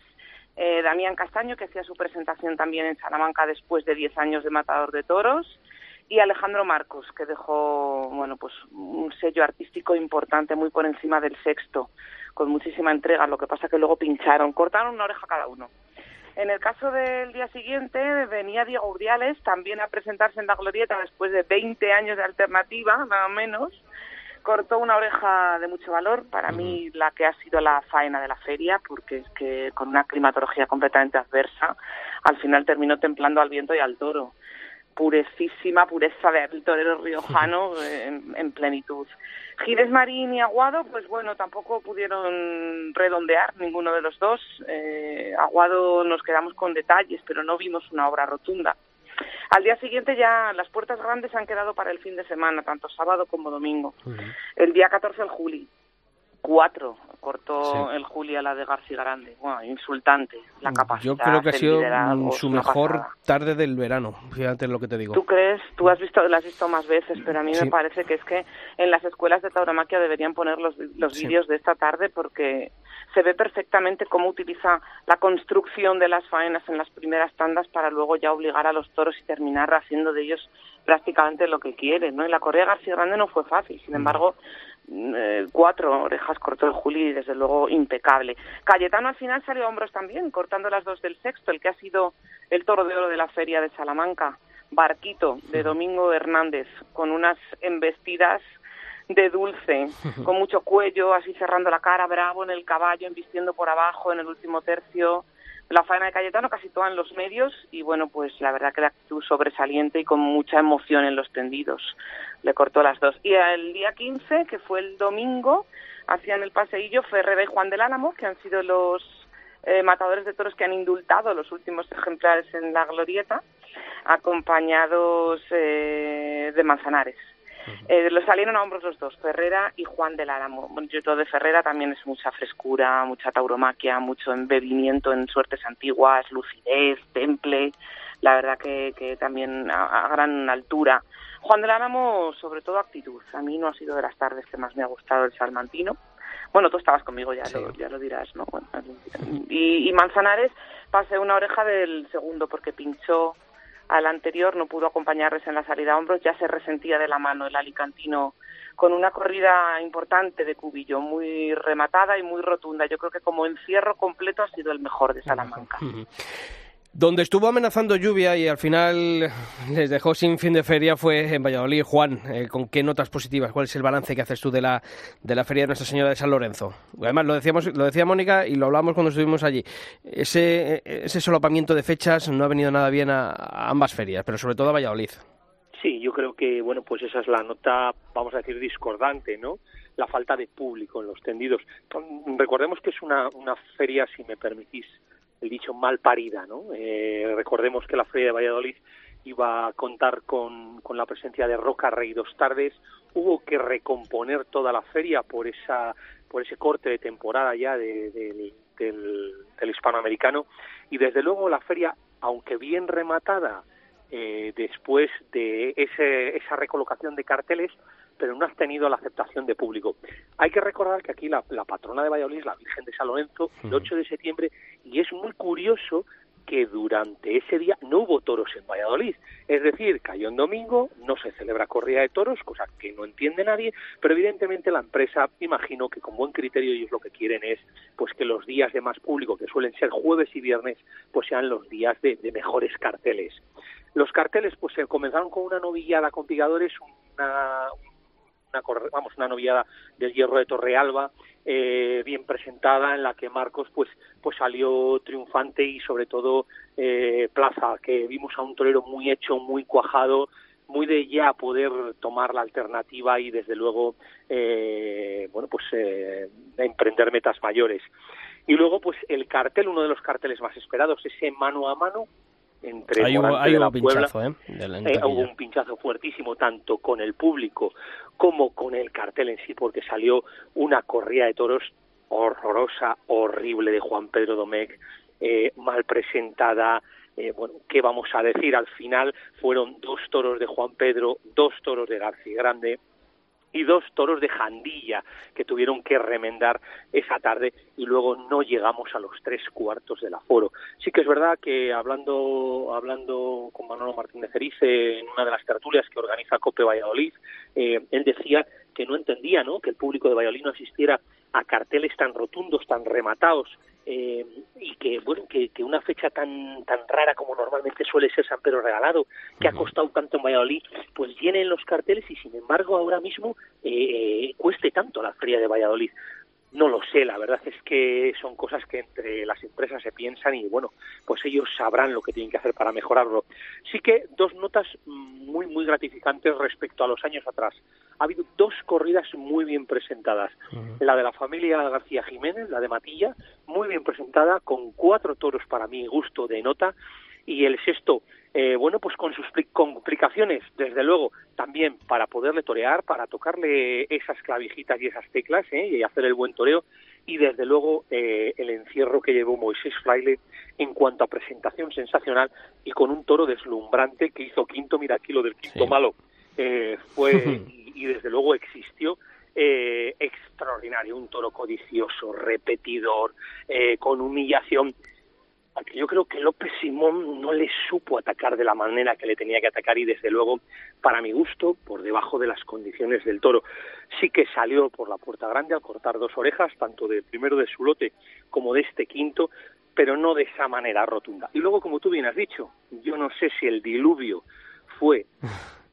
eh, Damián Castaño, que hacía su presentación también en Salamanca después de 10 años de matador de toros, y Alejandro Marcos, que dejó bueno pues un sello artístico importante muy por encima del sexto, con muchísima entrega. Lo que pasa que luego pincharon, cortaron una oreja cada uno. En el caso del día siguiente venía Diego Urdiales también a presentarse en la Glorieta después de 20 años de alternativa, nada menos. Cortó una oreja de mucho valor, para mí la que ha sido la faena de la feria, porque es que con una climatología completamente adversa, al final terminó templando al viento y al toro purecísima pureza del torero riojano en, en plenitud. Giles Marín y Aguado, pues bueno, tampoco pudieron redondear ninguno de los dos. Eh, Aguado nos quedamos con detalles, pero no vimos una obra rotunda. Al día siguiente ya las puertas grandes han quedado para el fin de semana, tanto sábado como domingo. El día 14 el Juli, cuatro cortó el Juli a la de García Grande. Bueno, insultante la capacidad. Yo creo que ha el sido mm, su mejor pasada. tarde del verano, fíjate lo que te digo. ¿Tú crees? Tú has visto, la has visto más veces, pero a mí Sí. me parece que es que en las escuelas de tauromaquia deberían poner los, los Sí. vídeos de esta tarde porque se ve perfectamente cómo utiliza la construcción de las faenas en las primeras tandas para luego ya obligar a los toros y terminar haciendo de ellos prácticamente lo que quieren, ¿no? Y la correa García Grande no fue fácil, sin embargo, mm, eh, cuatro orejas cortó el Juli y desde luego impecable. Cayetano al final salió a hombros también, cortando las dos del sexto, el que ha sido el toro de oro de la feria de Salamanca. Barquito de Domingo Hernández, con unas embestidas de dulce, con mucho cuello, así cerrando la cara, bravo en el caballo, embistiendo por abajo en el último tercio. La faena de Cayetano casi toda en los medios y bueno, pues la verdad que la actitud sobresaliente y con mucha emoción en los tendidos. Le cortó las dos. Y el día 15, que fue el domingo, hacían el paseillo Ferrera y Juan del Álamo, que han sido los eh, matadores de toros que han indultado los últimos ejemplares en la glorieta, acompañados eh, de Manzanares. Eh, lo salieron a hombros los dos, Ferrera y Juan del Álamo. Bueno, yo todo de Ferrera también es mucha frescura, mucha tauromaquia, mucho embebimiento en suertes antiguas, lucidez, temple, la verdad que, que también a, a gran altura. Juan del Álamo, sobre todo actitud. A mí no ha sido de las tardes que más me ha gustado el salmantino. Bueno, tú estabas conmigo, ya, lo, ya lo dirás, ¿no? Bueno, y, y Manzanares pasé una oreja del segundo porque pinchó al anterior, no pudo acompañarles en la salida a hombros, ya se resentía de la mano el alicantino con una corrida importante de cubillo, muy rematada y muy rotunda. Yo creo que como encierro completo ha sido el mejor de Salamanca. Donde estuvo amenazando lluvia y al final les dejó sin fin de feria fue en Valladolid. Juan, eh, ¿con qué notas positivas? ¿Cuál es el balance que haces tú de la, de la feria de Nuestra Señora de San Lorenzo? Además, lo, decíamos, lo decía Mónica y lo hablamos cuando estuvimos allí. Ese, ese solapamiento de fechas no ha venido nada bien a, a ambas ferias, pero sobre todo a Valladolid. Sí, yo creo que, bueno, pues esa es la nota, vamos a decir, discordante, ¿no? La falta de público en los tendidos. Recordemos que es una, una feria, si me permitís el dicho, mal parida, ¿no? Eh, recordemos que la feria de Valladolid iba a contar con, con la presencia de Roca Rey dos tardes. Hubo que recomponer toda la feria por esa por ese corte de temporada ya de, de, del, del hispanoamericano y desde luego la feria, aunque bien rematada, eh, después de ese, esa recolocación de carteles, pero no has tenido la aceptación de público. Hay que recordar que aquí la, patrona de Valladolid es la Virgen de San Lorenzo, el 8 de septiembre, y es muy curioso que durante ese día no hubo toros en Valladolid. Es decir, cayó en domingo, no se celebra corrida de toros, cosa que no entiende nadie, pero evidentemente la empresa, imagino que con buen criterio ellos lo que quieren es pues que los días de más público, que suelen ser jueves y viernes, pues sean los días de, de mejores carteles. Los carteles pues se comenzaron con una novillada con pigadores, una, una, vamos, una novillada del hierro de Torrealba, eh, bien presentada, en la que Marcos pues, pues salió triunfante y sobre todo eh, Plaza, que vimos a un torero muy hecho, muy cuajado, muy de ya poder tomar la alternativa y desde luego eh, bueno pues eh, emprender metas mayores. Y luego pues el cartel, uno de los carteles más esperados, ese mano a mano entre hay de la pinchazo, Puebla, ¿eh? De eh, hubo un pinchazo fuertísimo tanto con el público como con el cartel en sí, porque salió una corrida de toros horrorosa, horrible de Juan Pedro Domecq, eh, mal presentada. Eh, bueno, ¿qué vamos a decir? Al final fueron dos toros de Juan Pedro, dos toros de García Grande, y dos toros de Jandilla que tuvieron que remendar esa tarde y luego no llegamos a los tres cuartos del aforo. Sí que es verdad que hablando hablando con Manolo Martínez Erice en una de las tertulias que organiza Cope Valladolid, eh, él decía que no entendía ¿no? que el público de Valladolid asistiera a carteles tan rotundos, tan rematados eh, y que bueno que, que, una fecha tan tan rara como normalmente suele ser San Pedro Regalado que ha costado tanto en Valladolid pues llenen los carteles y sin embargo ahora mismo eh, cueste tanto la feria de Valladolid no lo sé, la verdad es que son cosas que entre las empresas se piensan y bueno, pues ellos sabrán lo que tienen que hacer para mejorarlo. Sí que dos notas muy, muy gratificantes respecto a los años atrás. Ha habido dos corridas muy bien presentadas. La de la familia García Jiménez, la de Matilla, muy bien presentada, con cuatro toros para mi gusto de nota, y el sexto, eh, bueno, pues con sus complicaciones, desde luego, también para poderle torear, para tocarle esas clavijitas y esas teclas ¿eh? y hacer el buen toreo, y desde luego eh, el encierro que llevó Moisés Fraile en cuanto a presentación sensacional y con un toro deslumbrante que hizo quinto, mira aquí lo del quinto malo, fue y, y, desde luego existió. extraordinario, un toro codicioso, repetidor, con humillación yo creo que López Simón no le supo atacar de la manera que le tenía que atacar y desde luego, para mi gusto, por debajo de las condiciones del toro. Sí que salió por la puerta grande al cortar dos orejas, tanto del primero de su lote como de este quinto, pero no de esa manera rotunda. Y luego, como tú bien has dicho, yo no sé si el diluvio fue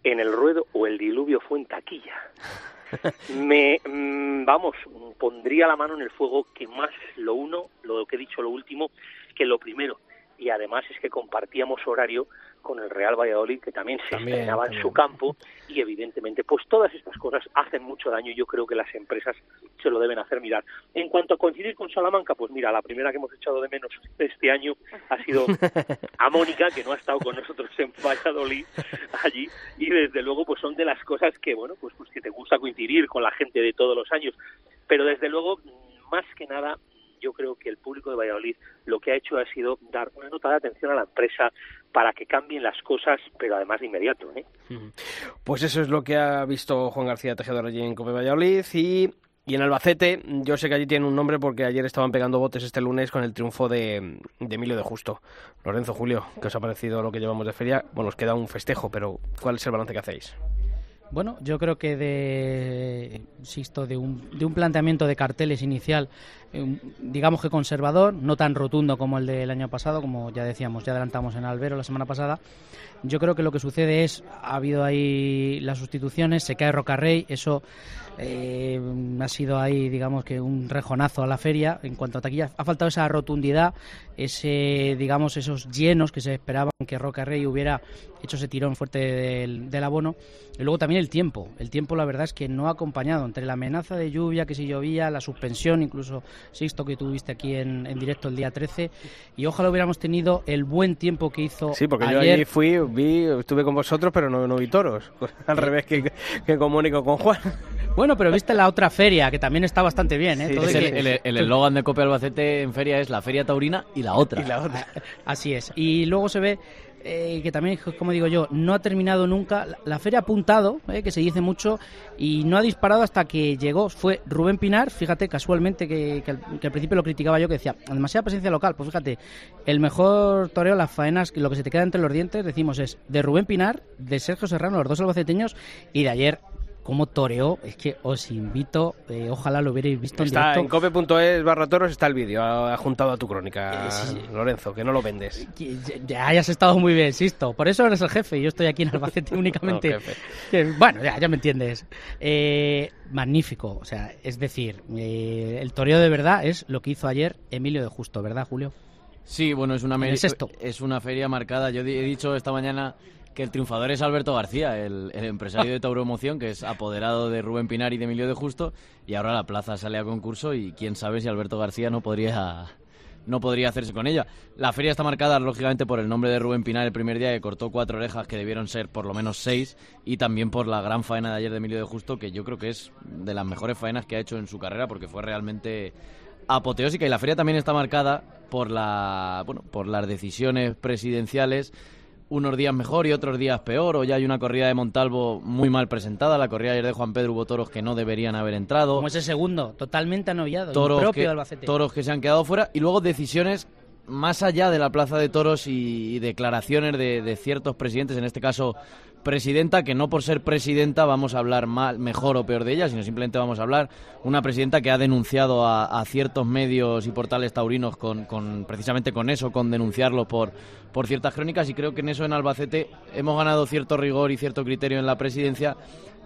en el ruedo o el diluvio fue en taquilla. Me, mm, vamos, pondría la mano en el fuego que más lo uno, lo que he dicho lo último, que lo primero. Y además es que compartíamos horario con el Real Valladolid, que también se estrenaba en su campo, y evidentemente, pues todas estas cosas hacen mucho daño y yo creo que las empresas se lo deben hacer mirar. En cuanto a coincidir con Salamanca, pues mira, la primera que hemos echado de menos este año ha sido a Mónica, que no ha estado con nosotros en Valladolid allí, y desde luego, pues son de las cosas que, bueno, pues, pues que te gusta coincidir con la gente de todos los años. Pero desde luego, más que nada, yo creo que el público de Valladolid lo que ha hecho ha sido dar una nota de atención a la empresa para que cambien las cosas, pero además de inmediato. ¿eh? Pues eso es lo que ha visto Juan García Tejedor allí en Cope Valladolid y y en Albacete, yo sé que allí tiene un nombre porque ayer estaban pegando botes este lunes con el triunfo de, de, Emilio de Justo. Lorenzo, Julio, ¿qué os ha parecido lo que llevamos de feria? Bueno, os queda un festejo, pero ¿cuál es el balance que hacéis? Bueno, yo creo que de, insisto, de un, de un planteamiento de carteles inicial, eh, digamos que conservador, no tan rotundo como el del año pasado, como ya decíamos, ya adelantamos en Albero la semana pasada. Yo creo que lo que sucede es, ha habido ahí las sustituciones, se cae Rocarrey, eso eh, ha sido ahí, digamos que un rejonazo a la feria en cuanto a taquilla. Ha faltado esa rotundidad, ese, digamos, esos llenos que se esperaban que Roca Rey hubiera hecho ese tirón fuerte del, abono. Y luego también el tiempo. El tiempo, la verdad, es que no ha acompañado entre la amenaza de lluvia, que si llovía, la suspensión, incluso Sixto, que tuviste aquí en, directo el día 13. Y ojalá hubiéramos tenido el buen tiempo que hizo. Sí, porque yo allí fui, vi, estuve con vosotros, pero no, no vi toros. Al revés que, que comunico con Juan. Bueno, pero viste la otra feria, que también está bastante bien. ¿eh? el eslogan de Cope Albacete en feria es la feria taurina y la otra. Y la otra. Así es. Y luego se ve eh, que también, como digo yo, no ha terminado nunca. La, feria ha apuntado, eh, que se dice mucho, y no ha disparado hasta que llegó. Fue Rubén Pinar, fíjate, casualmente, que, al, principio lo criticaba yo, que decía, demasiada presencia local. Pues fíjate, el mejor toreo, las faenas, lo que se te queda entre los dientes, decimos, es de Rubén Pinar, de Sergio Serrano, los dos albaceteños, y de ayer cómo toreó, es que os invito, eh, ojalá lo hubierais visto en está En cope.es barra toros está el vídeo ha juntado a tu crónica, eh, Lorenzo, que no lo vendes. Ya hayas estado muy bien, insisto. Por eso eres el jefe y yo estoy aquí en Albacete únicamente. bueno, ya, ya me entiendes. Eh, magnífico, o sea, es decir, el toreo de verdad es lo que hizo ayer Emilio de Justo, ¿verdad, Julio? Sí, bueno, es una, es una feria marcada. Yo he dicho esta mañana que el triunfador es Alberto García, el, empresario de Tauro Emoción, que es apoderado de Rubén Pinar y de Emilio de Justo, y ahora la plaza sale a concurso y quién sabe si Alberto García no podría no podría hacerse con ella. La feria está marcada, lógicamente, por el nombre de Rubén Pinar el primer día, que cortó cuatro orejas, que debieron ser por lo menos seis, y también por la gran faena de ayer de Emilio de Justo, que yo creo que es de las mejores faenas que ha hecho en su carrera, porque fue realmente apoteósica. Y la feria también está marcada por, la, bueno, por las decisiones presidenciales unos días mejor y otros días peor, o ya hay una corrida de Montalvo muy mal presentada, la corrida ayer de Juan Pedro hubo toros que no deberían haber entrado. Como ese segundo, totalmente anoviado, toros propio que, Albacete. Toros que se han quedado fuera y luego decisiones más allá de la Plaza de Toros y, declaraciones de, de, ciertos presidentes, en este caso presidenta, que no por ser presidenta vamos a hablar mal, mejor o peor de ella, sino simplemente vamos a hablar una presidenta que ha denunciado a, ciertos medios y portales taurinos con, con, precisamente con eso, con denunciarlo por, por ciertas crónicas y creo que en eso en Albacete hemos ganado cierto rigor y cierto criterio en la presidencia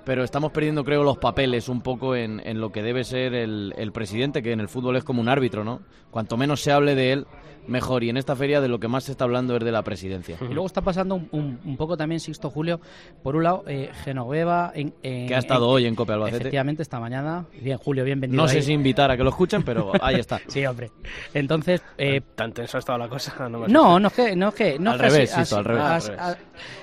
pero estamos perdiendo, creo, los papeles un poco en, en lo que debe ser el, el, presidente, que en el fútbol es como un árbitro, ¿no? Cuanto menos se hable de él, mejor. Y en esta feria de lo que más se está hablando es de la presidencia. Y luego está pasando un, un, poco también, Sixto Julio, por un lado, eh, Genoveva... En, que ha estado hoy en Cope Albacete. Efectivamente, esta mañana. Bien, Julio, bienvenido. No sé si invitar a que lo escuchen, pero ahí está. sí, hombre. Entonces... Eh, ¿Tan tenso ha estado la cosa? No, no, no es que... No es que no al, revés, al, revés,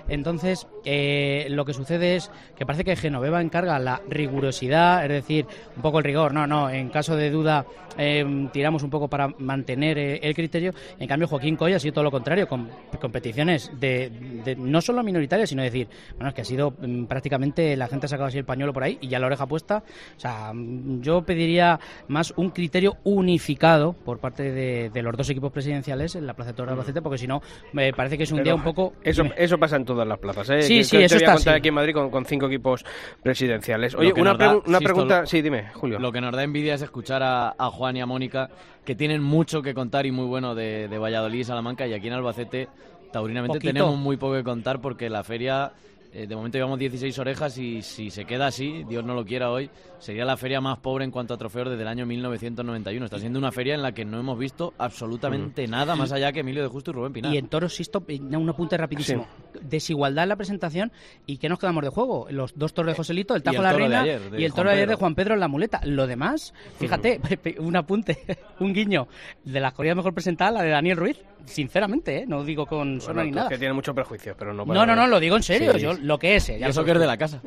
entonces, eh, lo que sucede es que parece que Genoveva encarga la rigurosidad, es decir, un poco el rigor. No, no, en caso de duda em, tiramos un poco para mantener eh, el criterio. En cambio, Joaquín Coy ha sido todo lo contrario, con competiciones de, no solo minoritarias, sino decir, bueno, es que ha sido mm, prácticamente la gente ha sacado así el pañuelo por ahí y ya la oreja puesta. O sea, mm, yo pediría más un criterio unificado por parte de, los dos equipos presidenciales en la Plaza de Torre de Albacete, porque si no, me parece que es un día un poco... Eso, eso pasa en todas las plazas, ¿eh? Sí, sí, eso te voy a contar aquí en Madrid con, cinco equipos presidenciales. Oye, una, una pregunta... sí, dime, Julio. Lo que nos da envidia es escuchar a, a Juan y a Mónica, que tienen mucho que contar y muy bueno de, de Valladolid y Salamanca, y aquí en Albacete, taurinamente, tenemos muy poco que contar porque la feria eh, de momento llevamos 16 orejas y si se queda así, Dios no lo quiera hoy, sería la feria más pobre en cuanto a trofeos desde el año 1991. Está siendo una feria en la que no hemos visto absolutamente nada más allá que Emilio de Justo y Rubén Pinar. Y en Toros Sisto, un apunte rapidísimo. Desigualdad en la presentación y ¿qué nos quedamos de juego? Los dos toros de Joselito, el Tajo la Reina y el toro de ayer de Juan Pedro en la muleta. Lo demás, fíjate, un apunte, un guiño de la corridas mejor presentada, la de Daniel Ruiz. Sinceramente, ¿eh? no digo con bueno, ni nada. que tiene mucho prejuicio, pero no. No, no, no, lo digo en serio. Yo lo que es. Ya eso que es de la casa.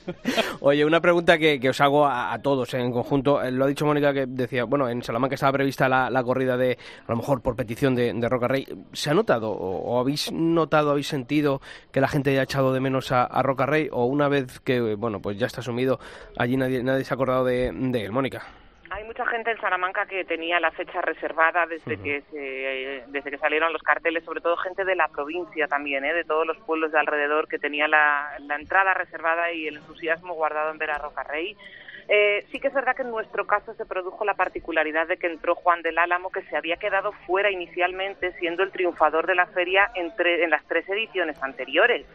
Oye, una pregunta que, os hago a, todos en conjunto. Eh, lo ha dicho Mónica que decía, bueno, en Salamanca estaba prevista la, corrida de, a lo mejor por petición de, Roca Rey. ¿Se ha notado o, habéis notado, habéis sentido que la gente haya echado de menos a, Roca Rey o una vez que, bueno, pues ya está asumido, allí nadie, nadie se ha acordado de, de él? Mónica. Hay mucha gente en Salamanca que tenía la fecha reservada desde que desde que salieron los carteles, sobre todo gente de la provincia también, ¿eh? de todos los pueblos de alrededor que tenía la, entrada reservada y el entusiasmo guardado en ver a Roca Rey. Eh, sí que es verdad que en nuestro caso se produjo la particularidad de que entró Juan del Álamo, que se había quedado fuera inicialmente, siendo el triunfador de la feria en las tres ediciones anteriores.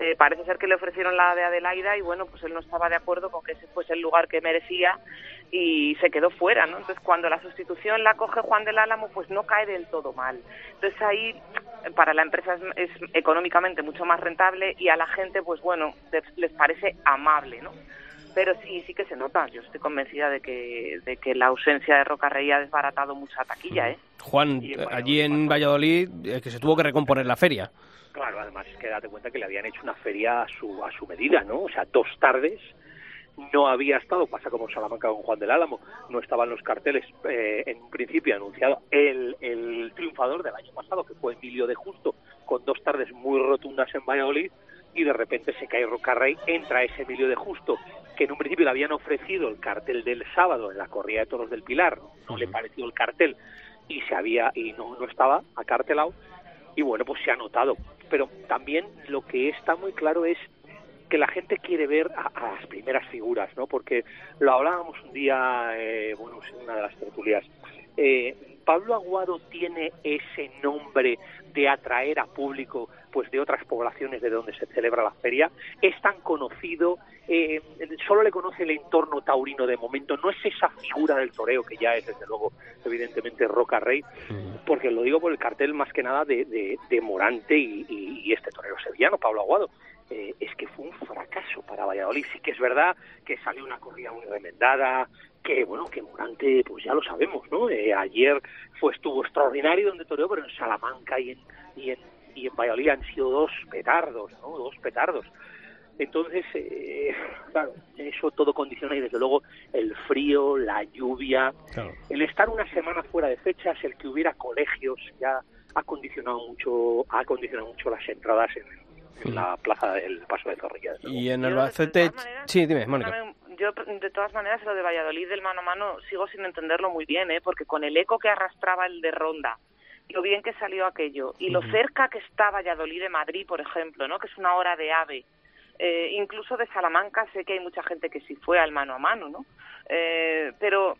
Eh, parece ser que le ofrecieron la de Adelaida y bueno, pues él no estaba de acuerdo con que ese fuese el lugar que merecía y se quedó fuera, ¿no? Entonces cuando la sustitución la coge Juan del Álamo, pues no cae del todo mal. Entonces ahí para la empresa es, económicamente mucho más rentable y a la gente, pues bueno, les, parece amable, ¿no? Pero sí, sí que se nota. Yo estoy convencida de que, de que la ausencia de Roca Rey ha desbaratado mucha taquilla, ¿eh? Juan, allí en Valladolid, eh, que se tuvo que recomponer la feria. Claro, además es que date cuenta que le habían hecho una feria a su, a su medida, ¿no? O sea, dos tardes no había estado, pasa como Salamanca con Juan del Álamo, no estaban los carteles eh, en principio anunciado el, el triunfador del año pasado, que fue Emilio de Justo, con dos tardes muy rotundas en Valladolid, y de repente se cae Rocarrey, entra ese Emilio de Justo, que en un principio le habían ofrecido el cartel del sábado en la corrida de toros del Pilar, no, le pareció el cartel y se había y no, no estaba acartelado y bueno pues se ha notado pero también lo que está muy claro es que la gente quiere ver a, las primeras figuras, ¿no? Porque lo hablábamos un día, eh, bueno, en una de las tertulias. Eh, Pablo Aguado tiene ese nombre de atraer a público pues de otras poblaciones de donde se celebra la feria. Es tan conocido eh, solo le conoce el entorno taurino de momento. No es esa figura del toreo que ya es desde luego evidentemente Roca Rey porque lo digo por el cartel más que nada de, de, Morante y, este torero sevillano Pablo Aguado eh, es que fue un fracaso para Valladolid sí que es verdad que salió una corrida muy remendada que bueno, que Morante, pues ya lo sabemos, ¿no? Eh, ayer fue estuvo extraordinario donde toreó, pero en Salamanca y en, y en, y en Valladolid han sido dos petardos, ¿no? Dos petardos. Entonces, eh, claro, eso todo condiciona y desde luego el frío, la lluvia, el estar una semana fuera de fechas, el que hubiera colegios ya ha condicionado mucho, ha condicionado mucho las entradas en, la plaza del Paso de Zorrilla. Y en Albacete, sí, dime, Mónica yo de todas maneras lo de Valladolid del mano a mano sigo sin entenderlo muy bien, ¿eh? porque con el eco que arrastraba el de Ronda, lo bien que salió aquello y lo cerca que está Valladolid de Madrid, por ejemplo, ¿no? que es una hora de ave. Eh, incluso de Salamanca sé que hay mucha gente que sí fue al mano a mano, ¿no? Eh, pero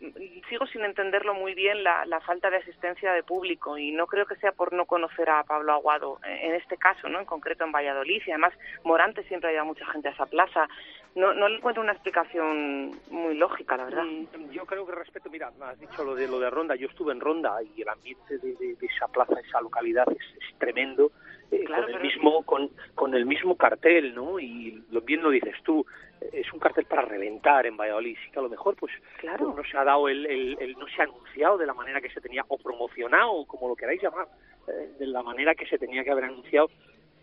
sigo sin entenderlo muy bien la, falta de asistencia de público y no creo que sea por no conocer a Pablo Aguado en este caso, ¿no? En concreto en Valladolid y además Morante siempre ha ido mucha gente a esa plaza. No, no le encuentro una explicación muy lógica, la verdad. Mm, yo creo que respeto, mira, has dicho lo de lo de Ronda, yo estuve en Ronda y el ambiente de, de, de esa plaza, esa localidad es, es tremendo. Eh, Claro, con el pero- mismo con, con el mismo cartel, ¿no? Y lo bien lo dices tú, es un cartel para reventar en Valladolid. Sí que a lo mejor, pues, Claro. pues no se ha dado el, el- el- no se ha anunciado de la manera que se tenía o promocionado, como lo queráis llamar, eh, de la manera que se tenía que haber anunciado.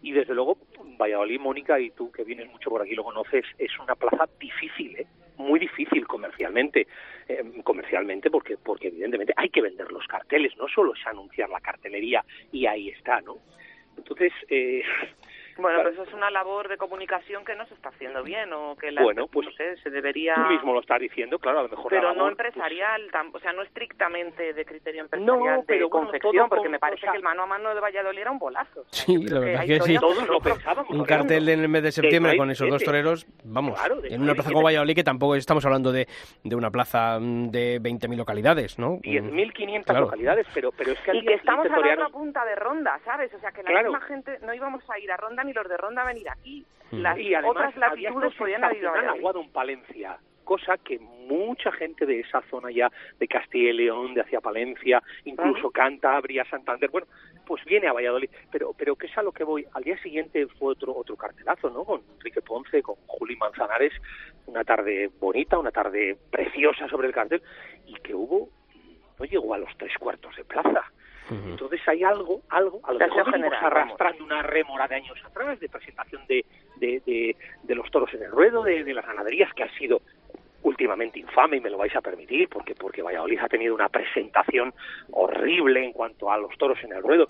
Y desde luego, Valladolid, Mónica, y tú que vienes mucho por aquí lo conoces, es una plaza difícil, ¿eh? muy difícil comercialmente, eh, comercialmente porque porque evidentemente hay que vender los carteles, no solo es anunciar la cartelería y ahí está, ¿no? Entonces, eh, Bueno, Claro. pues eso es una labor de comunicación que no se está haciendo bien o que la, Bueno, pues no sé, se debería... tú mismo lo estás diciendo, claro, a lo mejor la Pero no pues, empresarial, tam- o sea, no estrictamente de criterio empresarial No, de pero bueno, confección, porque con- me parece o sea- que el mano a mano de Valladolid era un bolazo. O sea, Sí, la verdad hay que sí. todos que lo pensábamos. Un cartel en el mes de Que septiembre con esos dos toreros, vamos, Claro, de en una plaza como Valladolid que tampoco estamos hablando de, de una plaza mm, de 20.000 localidades, ¿no? 10.500 Claro. localidades, pero pero es que al Y que estamos a la punta de ronda, ¿sabes? O sea, que la misma gente no íbamos a ir a ronda ni los de ronda a venir aquí. Las y además otras latitudes podían haber ido a en Palencia, cosa que mucha gente de esa zona ya de Castilla y León, de hacia Palencia, incluso Cantabria, Santander, bueno, pues viene a Valladolid, pero pero que es a lo que voy. Al día siguiente fue otro otro cartelazo, ¿no? Con Enrique Ponce, con Juli Manzanares, una tarde bonita, una tarde preciosa sobre el cartel y que hubo no llegó a los tres cuartos de plaza. Entonces hay algo, algo, a lo mejor venimos general, vamos. arrastrando una rémora de años atrás de presentación de, de, de, de los toros en el ruedo, de, de las ganaderías, que ha sido últimamente infame y me lo vais a permitir porque porque Valladolid ha tenido una presentación horrible en cuanto a los toros en el ruedo.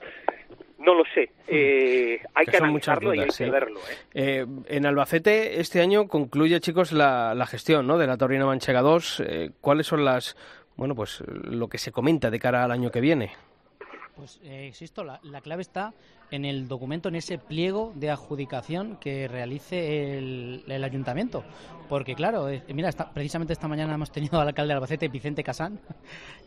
No lo sé, eh, hay Que que son muchas analizarlo y hay dudas, que sí. verlo. ¿eh? Eh, en Albacete este año concluye, chicos, la, la gestión ¿no? de la Taurina Manchega 2. Eh, ¿Cuáles son las, bueno, pues lo que se comenta de cara al año que viene? Pues, eh, insisto, la, la clave está en el documento, en ese pliego de adjudicación que realice el, ayuntamiento. Porque, claro, mira, esta- precisamente esta mañana hemos tenido al alcalde de Albacete, Vicente Casán,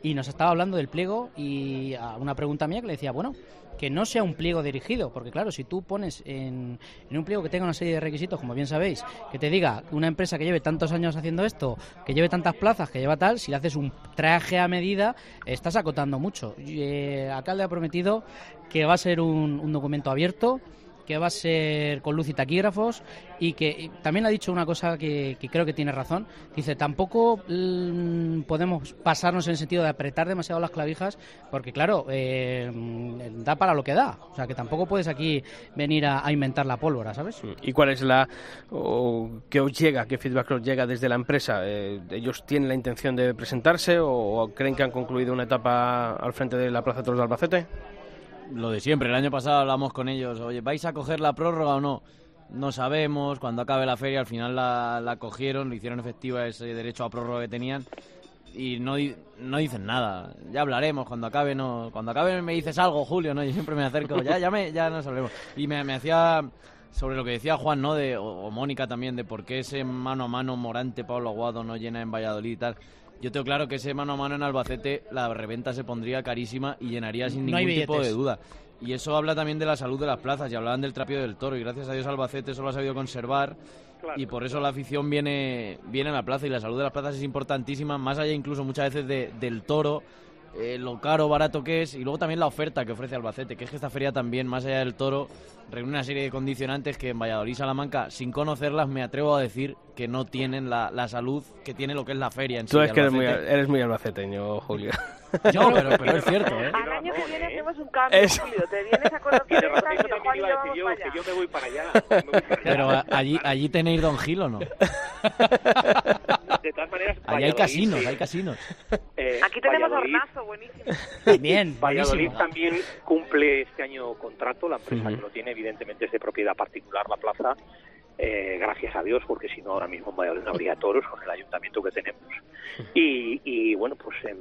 y nos estaba hablando del pliego y a una pregunta mía que le decía, bueno, que no sea un pliego dirigido, porque claro, si tú pones en, en un pliego que tenga una serie de requisitos, como bien sabéis, que te diga una empresa que lleve tantos años haciendo esto, que lleve tantas plazas, que lleva tal, si le haces un traje a medida, estás acotando mucho. Y, eh, el alcalde ha prometido que va a ser un, un documento abierto, que va a ser con luz y taquígrafos y que también ha dicho una cosa que, que creo que tiene razón. Dice, tampoco mm, podemos pasarnos en el sentido de apretar demasiado las clavijas porque, claro, eh, mm, da para lo que da. O sea, que tampoco puedes aquí venir a, inventar la pólvora, ¿sabes? ¿Y cuál es la o qué os llega, qué feedback os llega desde la empresa? Eh, ¿Ellos tienen la intención de presentarse o, o creen que han concluido una etapa al frente de la Plaza de Toros de Albacete? Lo de siempre, el año pasado hablamos con ellos, oye, ¿vais a coger la prórroga o no? No sabemos, cuando acabe la feria al final la, la cogieron, lo hicieron efectiva ese derecho a prórroga que tenían y no, no dicen nada. Ya hablaremos, cuando acabe no, cuando acabe me dices algo, Julio, ¿no? Yo siempre me acerco, ya, ya, me, ya nos hablaremos. Y me, me hacía sobre lo que decía Juan, ¿no? De, o, o Mónica también, de por qué ese mano a mano Morante, Pablo Aguado no llena en Valladolid y tal. Yo tengo claro que ese mano a mano en Albacete, la reventa se pondría carísima y llenaría sin No ningún tipo de duda. Y eso habla también de la salud de las plazas y hablaban del trapío del toro y gracias a Dios Albacete eso lo ha sabido conservar y por eso la afición viene, viene a la plaza y la salud de las plazas es importantísima, más allá incluso muchas veces de- del toro, eh, lo caro barato que es y luego también la oferta que ofrece Albacete, que es que esta feria también, más allá del toro, reúne una serie de condicionantes que en Valladolid y Salamanca, sin conocerlas, me atrevo a decir que no tienen la, la salud que tiene lo que es la feria en Tú sí. es que eres muy, Albacete. eres muy albaceteño, Julio. Yo, pero, pero es cierto, ¿eh? Al año que viene hacemos un cambio, Es- Julio. Te vienes a conocer esta y Juan yo yo, me voy para allá. Pero allí, allí tenéis Don Gil o no. De todas maneras, hay Valladolid, casinos, sí. hay casinos. Eh, Aquí tenemos Valladolid- hornazo, buenísimo. Bien, Valladolid buenísimo. también cumple este año contrato, la empresa que lo tiene evidentemente es de propiedad particular la plaza, eh, gracias a Dios, porque si no ahora mismo en Valladolid no habría toros con el ayuntamiento que tenemos. Y, y bueno, pues en,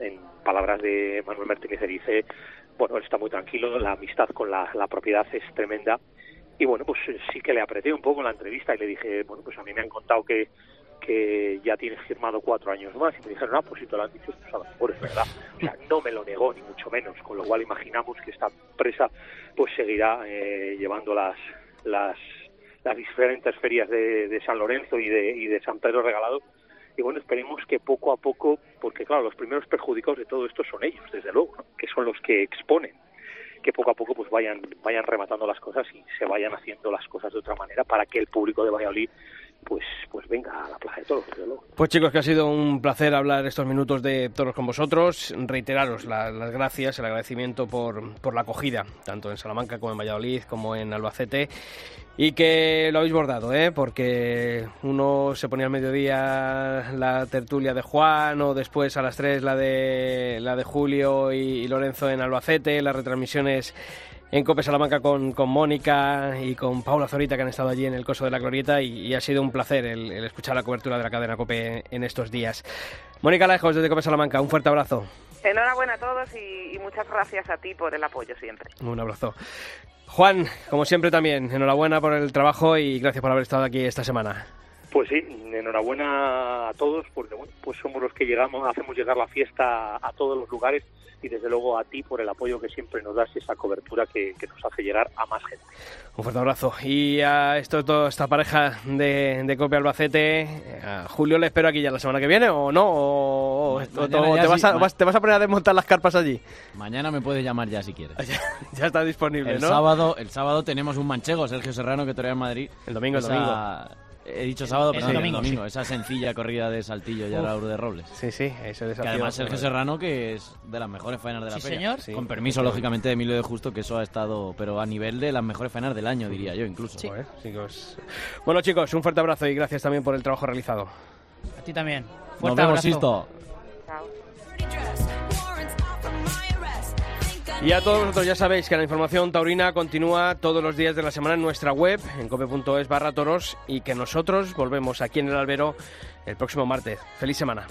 en palabras de Manuel Merte que se dice, bueno, él está muy tranquilo, la amistad con la, la propiedad es tremenda. Y bueno, pues eh, sí que le apreté un poco la entrevista y le dije, bueno, pues a mí me han contado que, que ya tienes firmado cuatro años más. Y me dijeron, ah, pues si te lo han dicho, pues a lo mejor es verdad. O sea, no me lo negó, ni mucho menos. Con lo cual imaginamos que esta empresa pues seguirá eh, llevando las, las, las diferentes ferias de, de San Lorenzo y de, y de San Pedro Regalado y bueno, esperemos que poco a poco, porque claro, los primeros perjudicados de todo esto son ellos, desde luego, que son los que exponen, que poco a poco pues vayan vayan rematando las cosas y se vayan haciendo las cosas de otra manera para que el público de Valladolid pues pues venga a la Plaza de Toros, luego. Pues chicos, que ha sido un placer hablar estos minutos de toros con vosotros. Reiteraros la- las gracias, el agradecimiento por, por la acogida, tanto en Salamanca como en Valladolid, como en Albacete. Y que lo habéis bordado, ¿eh? porque uno se ponía al mediodía la tertulia de Juan, o después a las 3 la de, la de Julio y, y Lorenzo en Albacete, las retransmisiones en Cope Salamanca con, con Mónica y con Paula Zorita que han estado allí en el Coso de la Glorieta y, y ha sido un placer el, el escuchar la cobertura de la cadena Cope en estos días. Mónica Lejos desde Cope Salamanca, un fuerte abrazo. Enhorabuena a todos y, y muchas gracias a ti por el apoyo siempre. Un abrazo. Juan, como siempre también, enhorabuena por el trabajo y gracias por haber estado aquí esta semana. Pues sí, enhorabuena a todos, porque bueno, pues somos los que llegamos, hacemos llegar la fiesta a todos los lugares y desde luego a ti por el apoyo que siempre nos das y esa cobertura que, que nos hace llegar a más gente. Un fuerte abrazo. Y a esto, toda esta pareja de, de Cope Albacete, a Julio le espero aquí ya la semana que viene o no, o, te, vas sí, a, vas- te vas a poner a desmontar las carpas allí. Mañana me puedes llamar ya si quieres. Ya está disponible, El ¿no? sábado, el sábado tenemos un manchego, Sergio Serrano, que torea en Madrid. El domingo, el Esa- He dicho sábado, pero sí, domingo, el domingo. sí. Esa sencilla corrida de Saltillo y Uf. Araur de Robles. Sí, sí, ese Que desafío. además Sergio Serrano, que es de las mejores faenas de la Sí, feria. señor. Sí. Con permiso, lógicamente, de Emilio de Justo, que eso ha estado, pero a nivel de las mejores faenas del año, diría yo, incluso. Joder, chicos. Bueno, chicos, un fuerte abrazo y gracias también por el trabajo realizado. A ti también. Nos Fuerte vemos, abrazo. Sisto. Chao. Y a todos vosotros ya sabéis que la información taurina continúa todos los días de la semana en nuestra web, en cope.es barra toros, y que nosotros volvemos aquí en el albero el próximo martes. ¡Feliz semana!